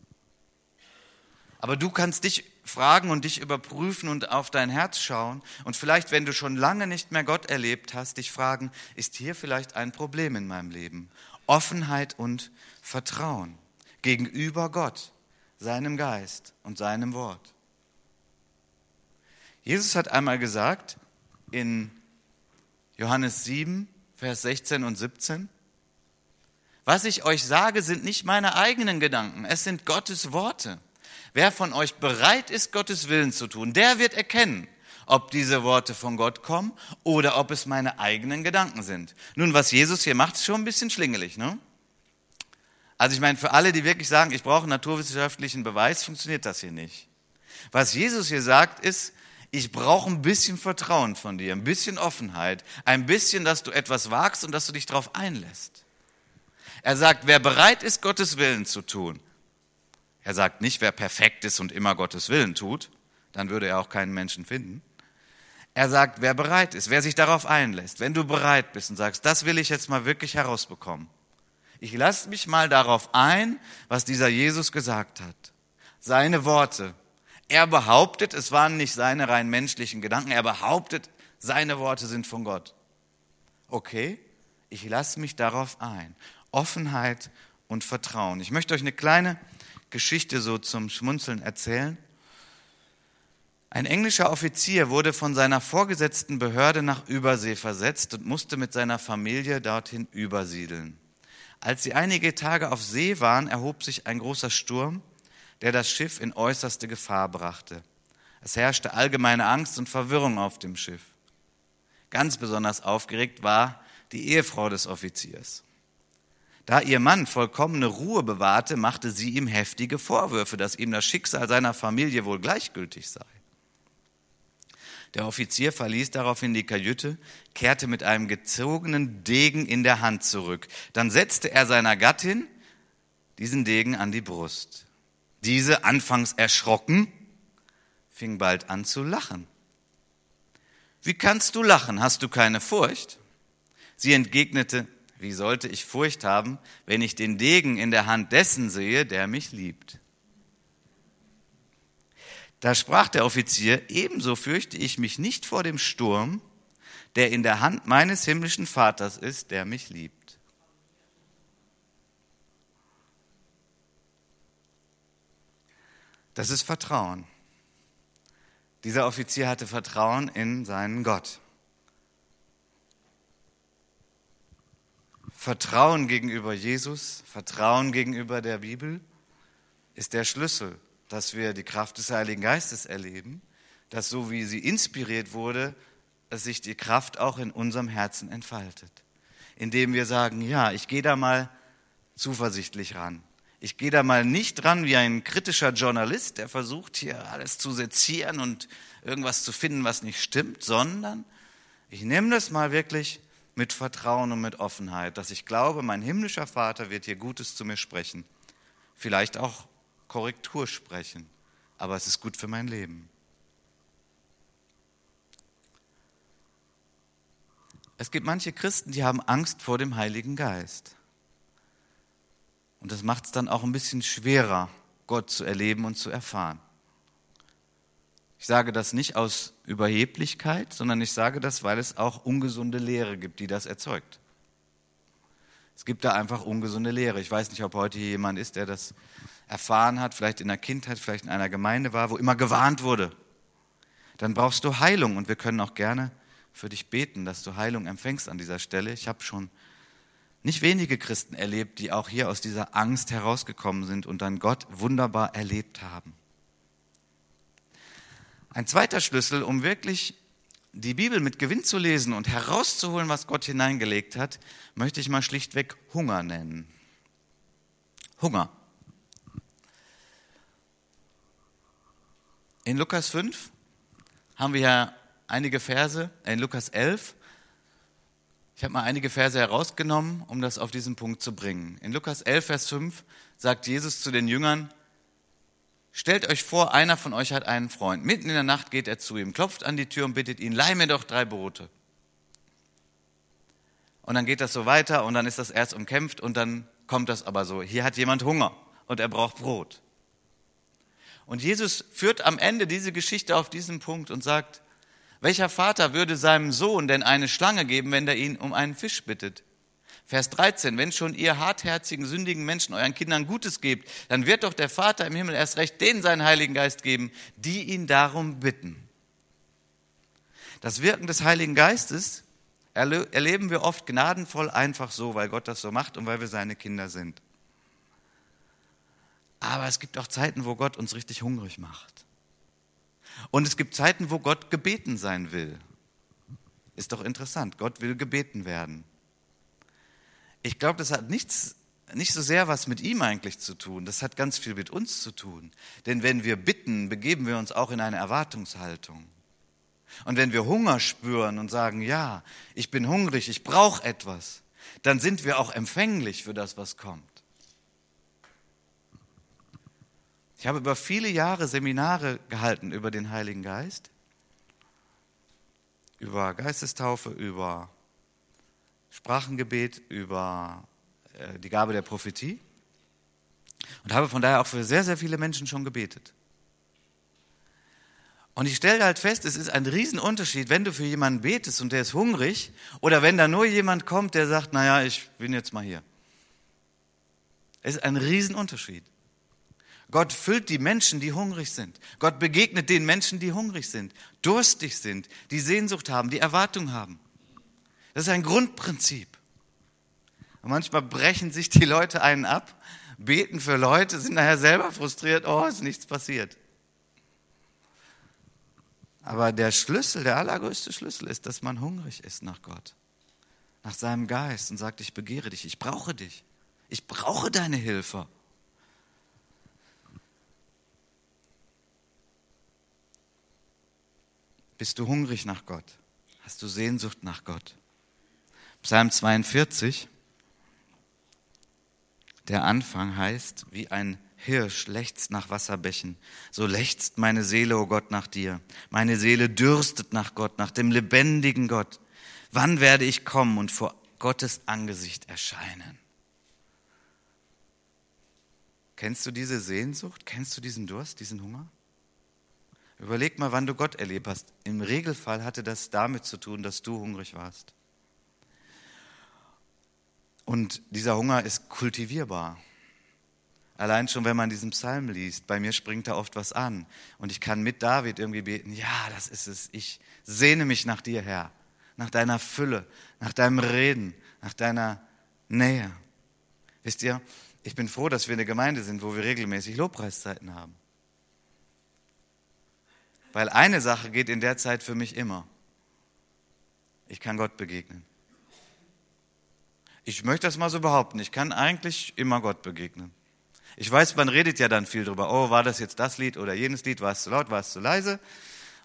Aber du kannst dich fragen und dich überprüfen und auf dein Herz schauen und vielleicht, wenn du schon lange nicht mehr Gott erlebt hast, dich fragen, ist hier vielleicht ein Problem in meinem Leben? Offenheit und Vertrauen gegenüber Gott, seinem Geist und seinem Wort. Jesus hat einmal gesagt in Johannes 7, Vers 16 und 17, was ich euch sage, sind nicht meine eigenen Gedanken, es sind Gottes Worte. Wer von euch bereit ist, Gottes Willen zu tun, der wird erkennen, ob diese Worte von Gott kommen oder ob es meine eigenen Gedanken sind. Nun, was Jesus hier macht, ist schon ein bisschen schlingelig, ne? Also ich meine, für alle, die wirklich sagen, ich brauche naturwissenschaftlichen Beweis, funktioniert das hier nicht. Was Jesus hier sagt, ist, ich brauche ein bisschen Vertrauen von dir, ein bisschen Offenheit, ein bisschen, dass du etwas wagst und dass du dich darauf einlässt. Er sagt, wer bereit ist, Gottes Willen zu tun. Er sagt nicht, wer perfekt ist und immer Gottes Willen tut, dann würde er auch keinen Menschen finden. Er sagt, wer bereit ist, wer sich darauf einlässt, wenn du bereit bist und sagst, das will ich jetzt mal wirklich herausbekommen. Ich lasse mich mal darauf ein, was dieser Jesus gesagt hat. Seine Worte. Er behauptet, es waren nicht seine rein menschlichen Gedanken, er behauptet, seine Worte sind von Gott. Okay, ich lasse mich darauf ein. Offenheit und Vertrauen. Ich möchte euch eine kleine Geschichte so zum Schmunzeln erzählen. Ein englischer Offizier wurde von seiner vorgesetzten Behörde nach Übersee versetzt und musste mit seiner Familie dorthin übersiedeln. Als sie einige Tage auf See waren, erhob sich ein großer Sturm, der das Schiff in äußerste Gefahr brachte. Es herrschte allgemeine Angst und Verwirrung auf dem Schiff. Ganz besonders aufgeregt war die Ehefrau des Offiziers. Da ihr Mann vollkommene Ruhe bewahrte, machte sie ihm heftige Vorwürfe, dass ihm das Schicksal seiner Familie wohl gleichgültig sei. Der Offizier verließ daraufhin die Kajüte, kehrte mit einem gezogenen Degen in der Hand zurück. Dann setzte er seiner Gattin diesen Degen an die Brust. Diese, anfangs erschrocken, fing bald an zu lachen. Wie kannst du lachen? Hast du keine Furcht? Sie entgegnete, wie sollte ich Furcht haben, wenn ich den Degen in der Hand dessen sehe, der mich liebt? Da sprach der Offizier, ebenso fürchte ich mich nicht vor dem Sturm, der in der Hand meines himmlischen Vaters ist, der mich liebt. Das ist Vertrauen. Dieser Offizier hatte Vertrauen in seinen Gott. Vertrauen gegenüber Jesus, Vertrauen gegenüber der Bibel ist der Schlüssel dass wir die Kraft des Heiligen Geistes erleben, dass so wie sie inspiriert wurde, dass sich die Kraft auch in unserem Herzen entfaltet. Indem wir sagen, ja, ich gehe da mal zuversichtlich ran. Ich gehe da mal nicht ran wie ein kritischer Journalist, der versucht hier alles zu sezieren und irgendwas zu finden, was nicht stimmt, sondern ich nehme das mal wirklich mit Vertrauen und mit Offenheit, dass ich glaube, mein himmlischer Vater wird hier Gutes zu mir sprechen. Vielleicht auch Korrektur sprechen, aber es ist gut für mein Leben. Es gibt manche Christen, die haben Angst vor dem Heiligen Geist. Und das macht es dann auch ein bisschen schwerer, Gott zu erleben und zu erfahren. Ich sage das nicht aus Überheblichkeit, sondern ich sage das, weil es auch ungesunde Lehre gibt, die das erzeugt. Es gibt da einfach ungesunde Lehre. Ich weiß nicht, ob heute hier jemand ist, der das erfahren hat, vielleicht in der Kindheit, vielleicht in einer Gemeinde war, wo immer gewarnt wurde. Dann brauchst du Heilung und wir können auch gerne für dich beten, dass du Heilung empfängst an dieser Stelle. Ich habe schon nicht wenige Christen erlebt, die auch hier aus dieser Angst herausgekommen sind und dann Gott wunderbar erlebt haben. Ein zweiter Schlüssel, um wirklich die Bibel mit Gewinn zu lesen und herauszuholen, was Gott hineingelegt hat, möchte ich mal schlichtweg Hunger nennen. Hunger. In Lukas 5 haben wir ja einige Verse, äh, in Lukas 11. Ich habe mal einige Verse herausgenommen, um das auf diesen Punkt zu bringen. In Lukas 11, Vers 5 sagt Jesus zu den Jüngern, Stellt euch vor, einer von euch hat einen Freund. Mitten in der Nacht geht er zu ihm, klopft an die Tür und bittet ihn, leih mir doch drei Brote. Und dann geht das so weiter und dann ist das erst umkämpft und dann kommt das aber so. Hier hat jemand Hunger und er braucht Brot. Und Jesus führt am Ende diese Geschichte auf diesen Punkt und sagt, welcher Vater würde seinem Sohn denn eine Schlange geben, wenn er ihn um einen Fisch bittet? Vers 13, wenn schon ihr hartherzigen, sündigen Menschen euren Kindern Gutes gebt, dann wird doch der Vater im Himmel erst recht denen seinen Heiligen Geist geben, die ihn darum bitten. Das Wirken des Heiligen Geistes erleben wir oft gnadenvoll einfach so, weil Gott das so macht und weil wir seine Kinder sind. Aber es gibt auch Zeiten, wo Gott uns richtig hungrig macht. Und es gibt Zeiten, wo Gott gebeten sein will. Ist doch interessant. Gott will gebeten werden. Ich glaube, das hat nichts, nicht so sehr was mit ihm eigentlich zu tun. Das hat ganz viel mit uns zu tun. Denn wenn wir bitten, begeben wir uns auch in eine Erwartungshaltung. Und wenn wir Hunger spüren und sagen, ja, ich bin hungrig, ich brauche etwas, dann sind wir auch empfänglich für das, was kommt. Ich habe über viele Jahre Seminare gehalten über den Heiligen Geist, über Geistestaufe, über Sprachengebet, über äh, die Gabe der Prophetie und habe von daher auch für sehr, sehr viele Menschen schon gebetet. Und ich stelle halt fest, es ist ein Riesenunterschied, wenn du für jemanden betest und der ist hungrig oder wenn da nur jemand kommt, der sagt, naja, ich bin jetzt mal hier. Es ist ein Riesenunterschied. Gott füllt die Menschen, die hungrig sind. Gott begegnet den Menschen, die hungrig sind, durstig sind, die Sehnsucht haben, die Erwartung haben. Das ist ein Grundprinzip. Und manchmal brechen sich die Leute einen ab, beten für Leute, sind nachher selber frustriert, oh, ist nichts passiert. Aber der Schlüssel, der allergrößte Schlüssel ist, dass man hungrig ist nach Gott, nach seinem Geist und sagt, ich begehre dich, ich brauche dich, ich brauche deine Hilfe. Bist du hungrig nach Gott? Hast du Sehnsucht nach Gott? Psalm 42, der Anfang heißt, wie ein Hirsch lechzt nach Wasserbächen, so lechzt meine Seele, o oh Gott, nach dir. Meine Seele dürstet nach Gott, nach dem lebendigen Gott. Wann werde ich kommen und vor Gottes Angesicht erscheinen? Kennst du diese Sehnsucht? Kennst du diesen Durst, diesen Hunger? Überleg mal, wann du Gott erlebt hast. Im Regelfall hatte das damit zu tun, dass du hungrig warst. Und dieser Hunger ist kultivierbar. Allein schon, wenn man diesen Psalm liest, bei mir springt da oft was an. Und ich kann mit David irgendwie beten, ja, das ist es. Ich sehne mich nach dir, Herr. Nach deiner Fülle, nach deinem Reden, nach deiner Nähe. Wisst ihr, ich bin froh, dass wir eine Gemeinde sind, wo wir regelmäßig Lobpreiszeiten haben. Weil eine Sache geht in der Zeit für mich immer. Ich kann Gott begegnen. Ich möchte das mal so behaupten. Ich kann eigentlich immer Gott begegnen. Ich weiß, man redet ja dann viel drüber. Oh, war das jetzt das Lied oder jenes Lied? War es zu laut? War es zu leise?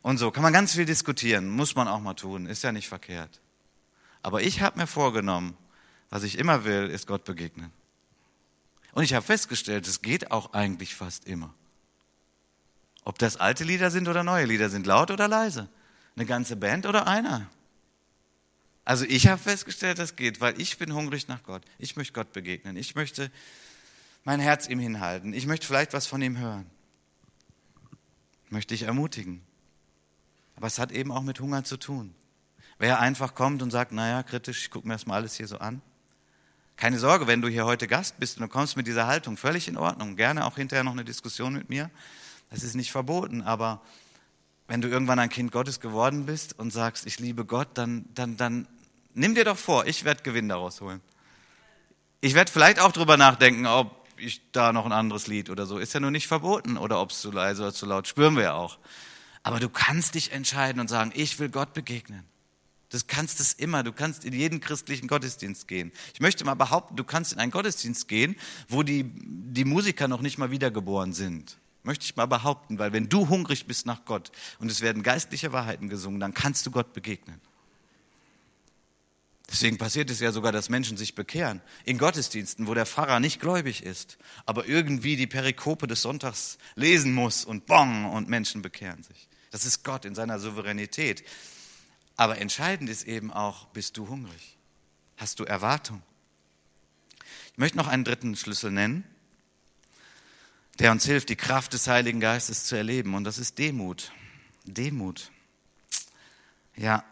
Und so kann man ganz viel diskutieren. Muss man auch mal tun. Ist ja nicht verkehrt. Aber ich habe mir vorgenommen, was ich immer will, ist Gott begegnen. Und ich habe festgestellt, es geht auch eigentlich fast immer. Ob das alte Lieder sind oder neue Lieder sind, laut oder leise. Eine ganze Band oder einer. Also ich habe festgestellt, das geht, weil ich bin hungrig nach Gott. Ich möchte Gott begegnen. Ich möchte mein Herz ihm hinhalten. Ich möchte vielleicht was von ihm hören. Möchte ich ermutigen. Aber es hat eben auch mit Hunger zu tun. Wer einfach kommt und sagt, naja, kritisch, ich gucke mir das mal alles hier so an. Keine Sorge, wenn du hier heute Gast bist und du kommst mit dieser Haltung, völlig in Ordnung. Gerne auch hinterher noch eine Diskussion mit mir. Das ist nicht verboten, aber wenn du irgendwann ein Kind Gottes geworden bist und sagst, ich liebe Gott, dann, dann, dann nimm dir doch vor, ich werde Gewinn daraus holen. Ich werde vielleicht auch drüber nachdenken, ob ich da noch ein anderes Lied oder so. Ist ja nur nicht verboten oder ob es zu leise oder zu laut, spüren wir ja auch. Aber du kannst dich entscheiden und sagen, ich will Gott begegnen. Du kannst es immer. Du kannst in jeden christlichen Gottesdienst gehen. Ich möchte mal behaupten, du kannst in einen Gottesdienst gehen, wo die, die Musiker noch nicht mal wiedergeboren sind. Möchte ich mal behaupten, weil wenn du hungrig bist nach Gott und es werden geistliche Wahrheiten gesungen, dann kannst du Gott begegnen. Deswegen passiert es ja sogar, dass Menschen sich bekehren. In Gottesdiensten, wo der Pfarrer nicht gläubig ist, aber irgendwie die Perikope des Sonntags lesen muss und bong und Menschen bekehren sich. Das ist Gott in seiner Souveränität. Aber entscheidend ist eben auch, bist du hungrig? Hast du Erwartung? Ich möchte noch einen dritten Schlüssel nennen der uns hilft, die Kraft des Heiligen Geistes zu erleben. Und das ist Demut. Demut. Ja.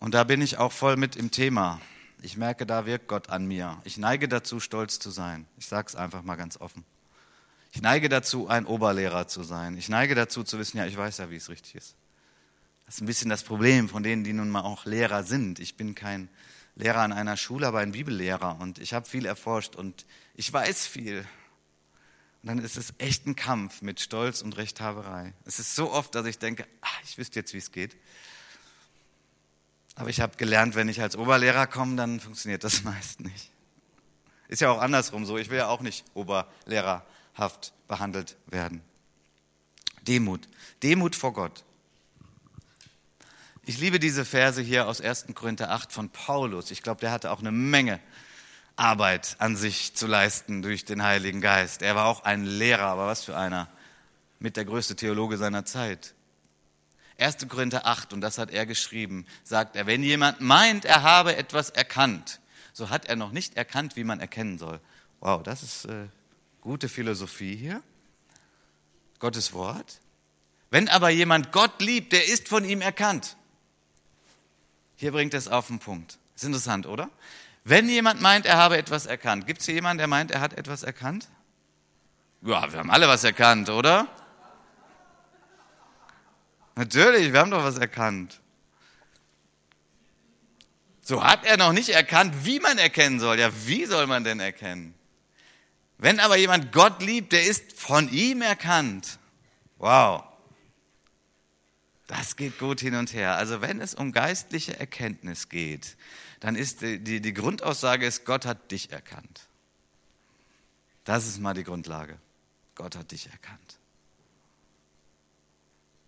Und da bin ich auch voll mit im Thema. Ich merke, da wirkt Gott an mir. Ich neige dazu, stolz zu sein. Ich sage es einfach mal ganz offen. Ich neige dazu, ein Oberlehrer zu sein. Ich neige dazu zu wissen, ja, ich weiß ja, wie es richtig ist. Das ist ein bisschen das Problem von denen, die nun mal auch Lehrer sind. Ich bin kein Lehrer an einer Schule, aber ein Bibellehrer und ich habe viel erforscht und ich weiß viel. dann ist es echt ein Kampf mit Stolz und Rechthaberei. Es ist so oft, dass ich denke, ach, ich wüsste jetzt, wie es geht. Aber ich habe gelernt, wenn ich als Oberlehrer komme, dann funktioniert das (laughs) meist nicht. Ist ja auch andersrum so. Ich will ja auch nicht oberlehrerhaft behandelt werden. Demut. Demut vor Gott. Ich liebe diese Verse hier aus 1. Korinther 8 von Paulus. Ich glaube, der hatte auch eine Menge Arbeit an sich zu leisten durch den Heiligen Geist. Er war auch ein Lehrer, aber was für einer. Mit der größte Theologe seiner Zeit. 1. Korinther 8, und das hat er geschrieben, sagt er, wenn jemand meint, er habe etwas erkannt, so hat er noch nicht erkannt, wie man erkennen soll. Wow, das ist äh, gute Philosophie hier. Gottes Wort. Wenn aber jemand Gott liebt, der ist von ihm erkannt. Hier bringt es auf den Punkt. Ist interessant, oder? Wenn jemand meint, er habe etwas erkannt, gibt es hier jemanden, der meint, er hat etwas erkannt? Ja, wir haben alle was erkannt, oder? Natürlich, wir haben doch was erkannt. So hat er noch nicht erkannt, wie man erkennen soll. Ja, wie soll man denn erkennen? Wenn aber jemand Gott liebt, der ist von ihm erkannt. Wow. Das geht gut hin und her. Also wenn es um geistliche Erkenntnis geht, dann ist die, die, die Grundaussage ist, Gott hat dich erkannt. Das ist mal die Grundlage. Gott hat dich erkannt.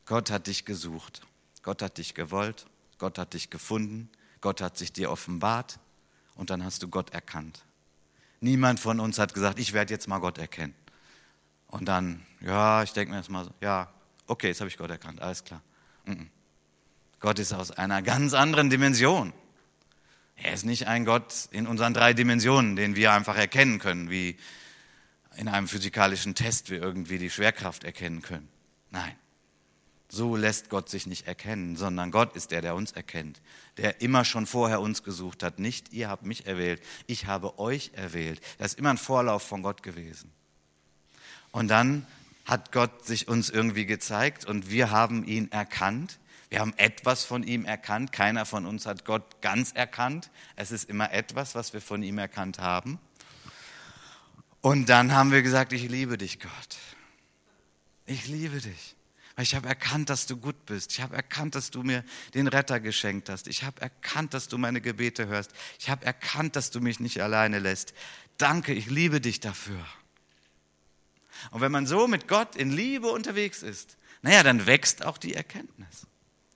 Gott hat dich gesucht. Gott hat dich gewollt. Gott hat dich gefunden. Gott hat sich dir offenbart. Und dann hast du Gott erkannt. Niemand von uns hat gesagt, ich werde jetzt mal Gott erkennen. Und dann, ja, ich denke mir jetzt mal so, ja, okay, jetzt habe ich Gott erkannt, alles klar. Gott ist aus einer ganz anderen Dimension. Er ist nicht ein Gott in unseren drei Dimensionen, den wir einfach erkennen können, wie in einem physikalischen Test wir irgendwie die Schwerkraft erkennen können. Nein, so lässt Gott sich nicht erkennen, sondern Gott ist der, der uns erkennt, der immer schon vorher uns gesucht hat. Nicht ihr habt mich erwählt, ich habe euch erwählt. Das ist immer ein Vorlauf von Gott gewesen. Und dann hat Gott sich uns irgendwie gezeigt und wir haben ihn erkannt wir haben etwas von ihm erkannt. Keiner von uns hat Gott ganz erkannt. Es ist immer etwas, was wir von ihm erkannt haben. Und dann haben wir gesagt, ich liebe dich, Gott. Ich liebe dich. Weil ich habe erkannt, dass du gut bist. Ich habe erkannt, dass du mir den Retter geschenkt hast. Ich habe erkannt, dass du meine Gebete hörst. Ich habe erkannt, dass du mich nicht alleine lässt. Danke, ich liebe dich dafür. Und wenn man so mit Gott in Liebe unterwegs ist, naja, dann wächst auch die Erkenntnis.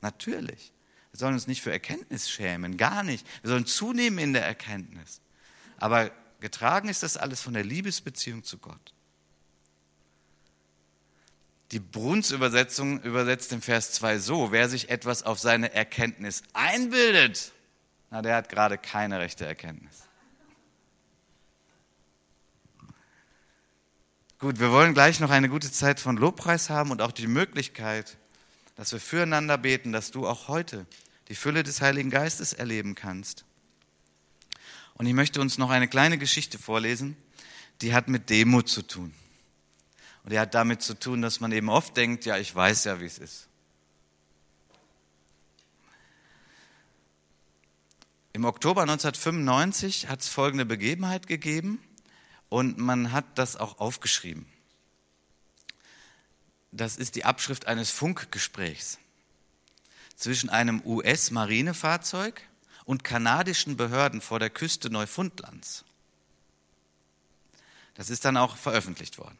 Natürlich. Wir sollen uns nicht für Erkenntnis schämen, gar nicht. Wir sollen zunehmen in der Erkenntnis. Aber getragen ist das alles von der Liebesbeziehung zu Gott. Die Bruns-Übersetzung übersetzt im Vers 2 so, wer sich etwas auf seine Erkenntnis einbildet, na, der hat gerade keine rechte Erkenntnis. Gut, wir wollen gleich noch eine gute Zeit von Lobpreis haben und auch die Möglichkeit, dass wir füreinander beten, dass du auch heute die Fülle des Heiligen Geistes erleben kannst. Und ich möchte uns noch eine kleine Geschichte vorlesen, die hat mit Demut zu tun. Und die hat damit zu tun, dass man eben oft denkt, ja, ich weiß ja, wie es ist. Im Oktober 1995 hat es folgende Begebenheit gegeben und man hat das auch aufgeschrieben das ist die Abschrift eines Funkgesprächs zwischen einem US-Marinefahrzeug und kanadischen Behörden vor der Küste Neufundlands. Das ist dann auch veröffentlicht worden.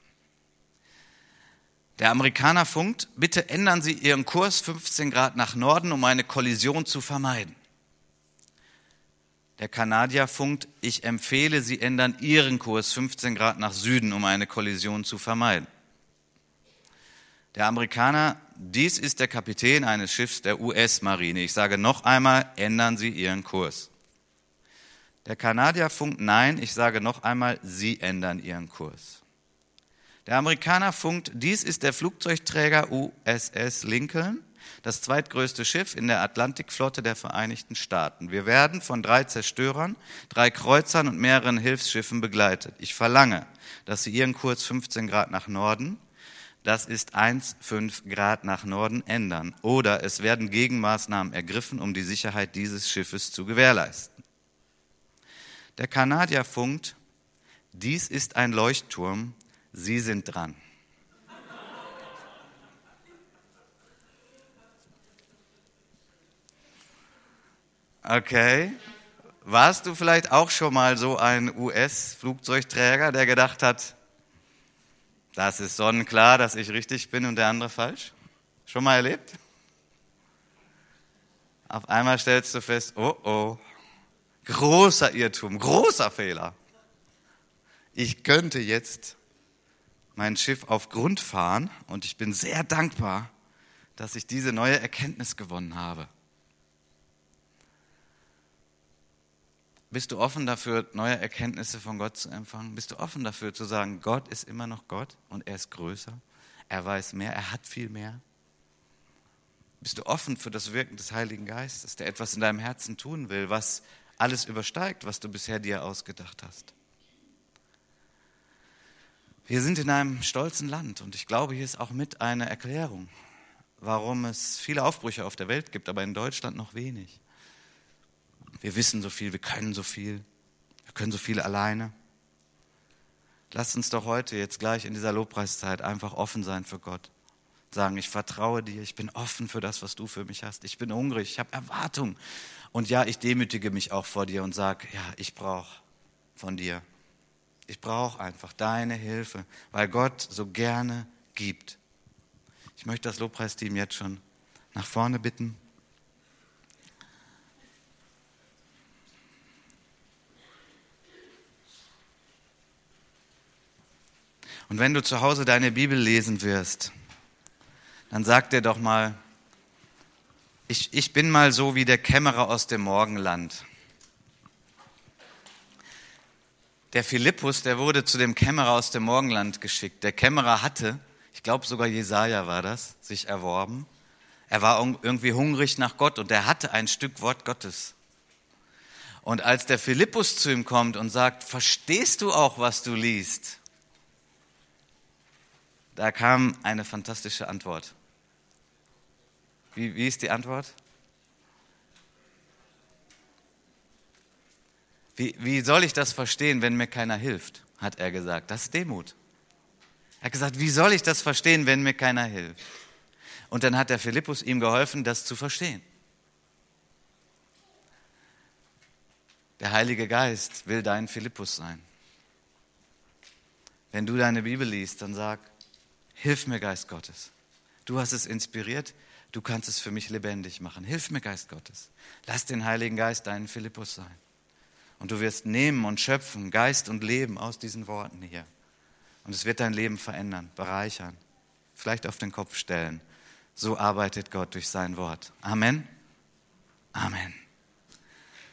Der Amerikaner funkt, bitte ändern Sie Ihren Kurs 15 Grad nach Norden, um eine Kollision zu vermeiden. Der Kanadier funkt, ich empfehle, Sie ändern Ihren Kurs 15 Grad nach Süden, um eine Kollision zu vermeiden. Der Amerikaner, dies ist der Kapitän eines Schiffs der US-Marine. Ich sage noch einmal, ändern Sie Ihren Kurs. Der Kanadier funkt, nein, ich sage noch einmal, Sie ändern Ihren Kurs. Der Amerikaner funkt, dies ist der Flugzeugträger USS Lincoln, das zweitgrößte Schiff in der Atlantikflotte der Vereinigten Staaten. Wir werden von drei Zerstörern, drei Kreuzern und mehreren Hilfsschiffen begleitet. Ich verlange, dass Sie Ihren Kurs 15 Grad nach Norden das ist 1,5 Grad nach Norden ändern. Oder es werden Gegenmaßnahmen ergriffen, um die Sicherheit dieses Schiffes zu gewährleisten. Der Kanadier funkt, dies ist ein Leuchtturm, Sie sind dran. Okay. Warst du vielleicht auch schon mal so ein US-Flugzeugträger, der gedacht hat, das ist sonnenklar, dass ich richtig bin und der andere falsch? Schon mal erlebt? Auf einmal stellst du fest, oh oh, großer Irrtum, großer Fehler. Ich könnte jetzt mein Schiff auf Grund fahren und ich bin sehr dankbar, dass ich diese neue Erkenntnis gewonnen habe. Bist du offen dafür, neue Erkenntnisse von Gott zu empfangen? Bist du offen dafür zu sagen, Gott ist immer noch Gott und er ist größer? Er weiß mehr, er hat viel mehr? Bist du offen für das Wirken des Heiligen Geistes, der etwas in deinem Herzen tun will, was alles übersteigt, was du bisher dir ausgedacht hast? Wir sind in einem stolzen Land und ich glaube, hier ist auch mit eine Erklärung, warum es viele Aufbrüche auf der Welt gibt, aber in Deutschland noch wenig. Wir wissen so viel, wir können so viel, wir können so viel alleine. Lasst uns doch heute, jetzt gleich in dieser Lobpreiszeit, einfach offen sein für Gott. Sagen, ich vertraue dir, ich bin offen für das, was du für mich hast. Ich bin hungrig, ich habe Erwartung. Und ja, ich demütige mich auch vor dir und sage, ja, ich brauche von dir. Ich brauche einfach deine Hilfe, weil Gott so gerne gibt. Ich möchte das Lobpreisteam jetzt schon nach vorne bitten. Und wenn du zu Hause deine Bibel lesen wirst, dann sag dir doch mal, ich, ich bin mal so wie der Kämmerer aus dem Morgenland. Der Philippus, der wurde zu dem Kämmerer aus dem Morgenland geschickt. Der Kämmerer hatte, ich glaube sogar Jesaja war das, sich erworben. Er war irgendwie hungrig nach Gott und er hatte ein Stück Wort Gottes. Und als der Philippus zu ihm kommt und sagt, verstehst du auch, was du liest? Da kam eine fantastische Antwort. Wie, wie ist die Antwort? Wie, wie soll ich das verstehen, wenn mir keiner hilft? hat er gesagt. Das ist Demut. Er hat gesagt, wie soll ich das verstehen, wenn mir keiner hilft? Und dann hat der Philippus ihm geholfen, das zu verstehen. Der Heilige Geist will dein Philippus sein. Wenn du deine Bibel liest, dann sag, Hilf mir, Geist Gottes. Du hast es inspiriert, du kannst es für mich lebendig machen. Hilf mir, Geist Gottes. Lass den Heiligen Geist deinen Philippus sein. Und du wirst nehmen und schöpfen, Geist und Leben aus diesen Worten hier. Und es wird dein Leben verändern, bereichern, vielleicht auf den Kopf stellen. So arbeitet Gott durch sein Wort. Amen.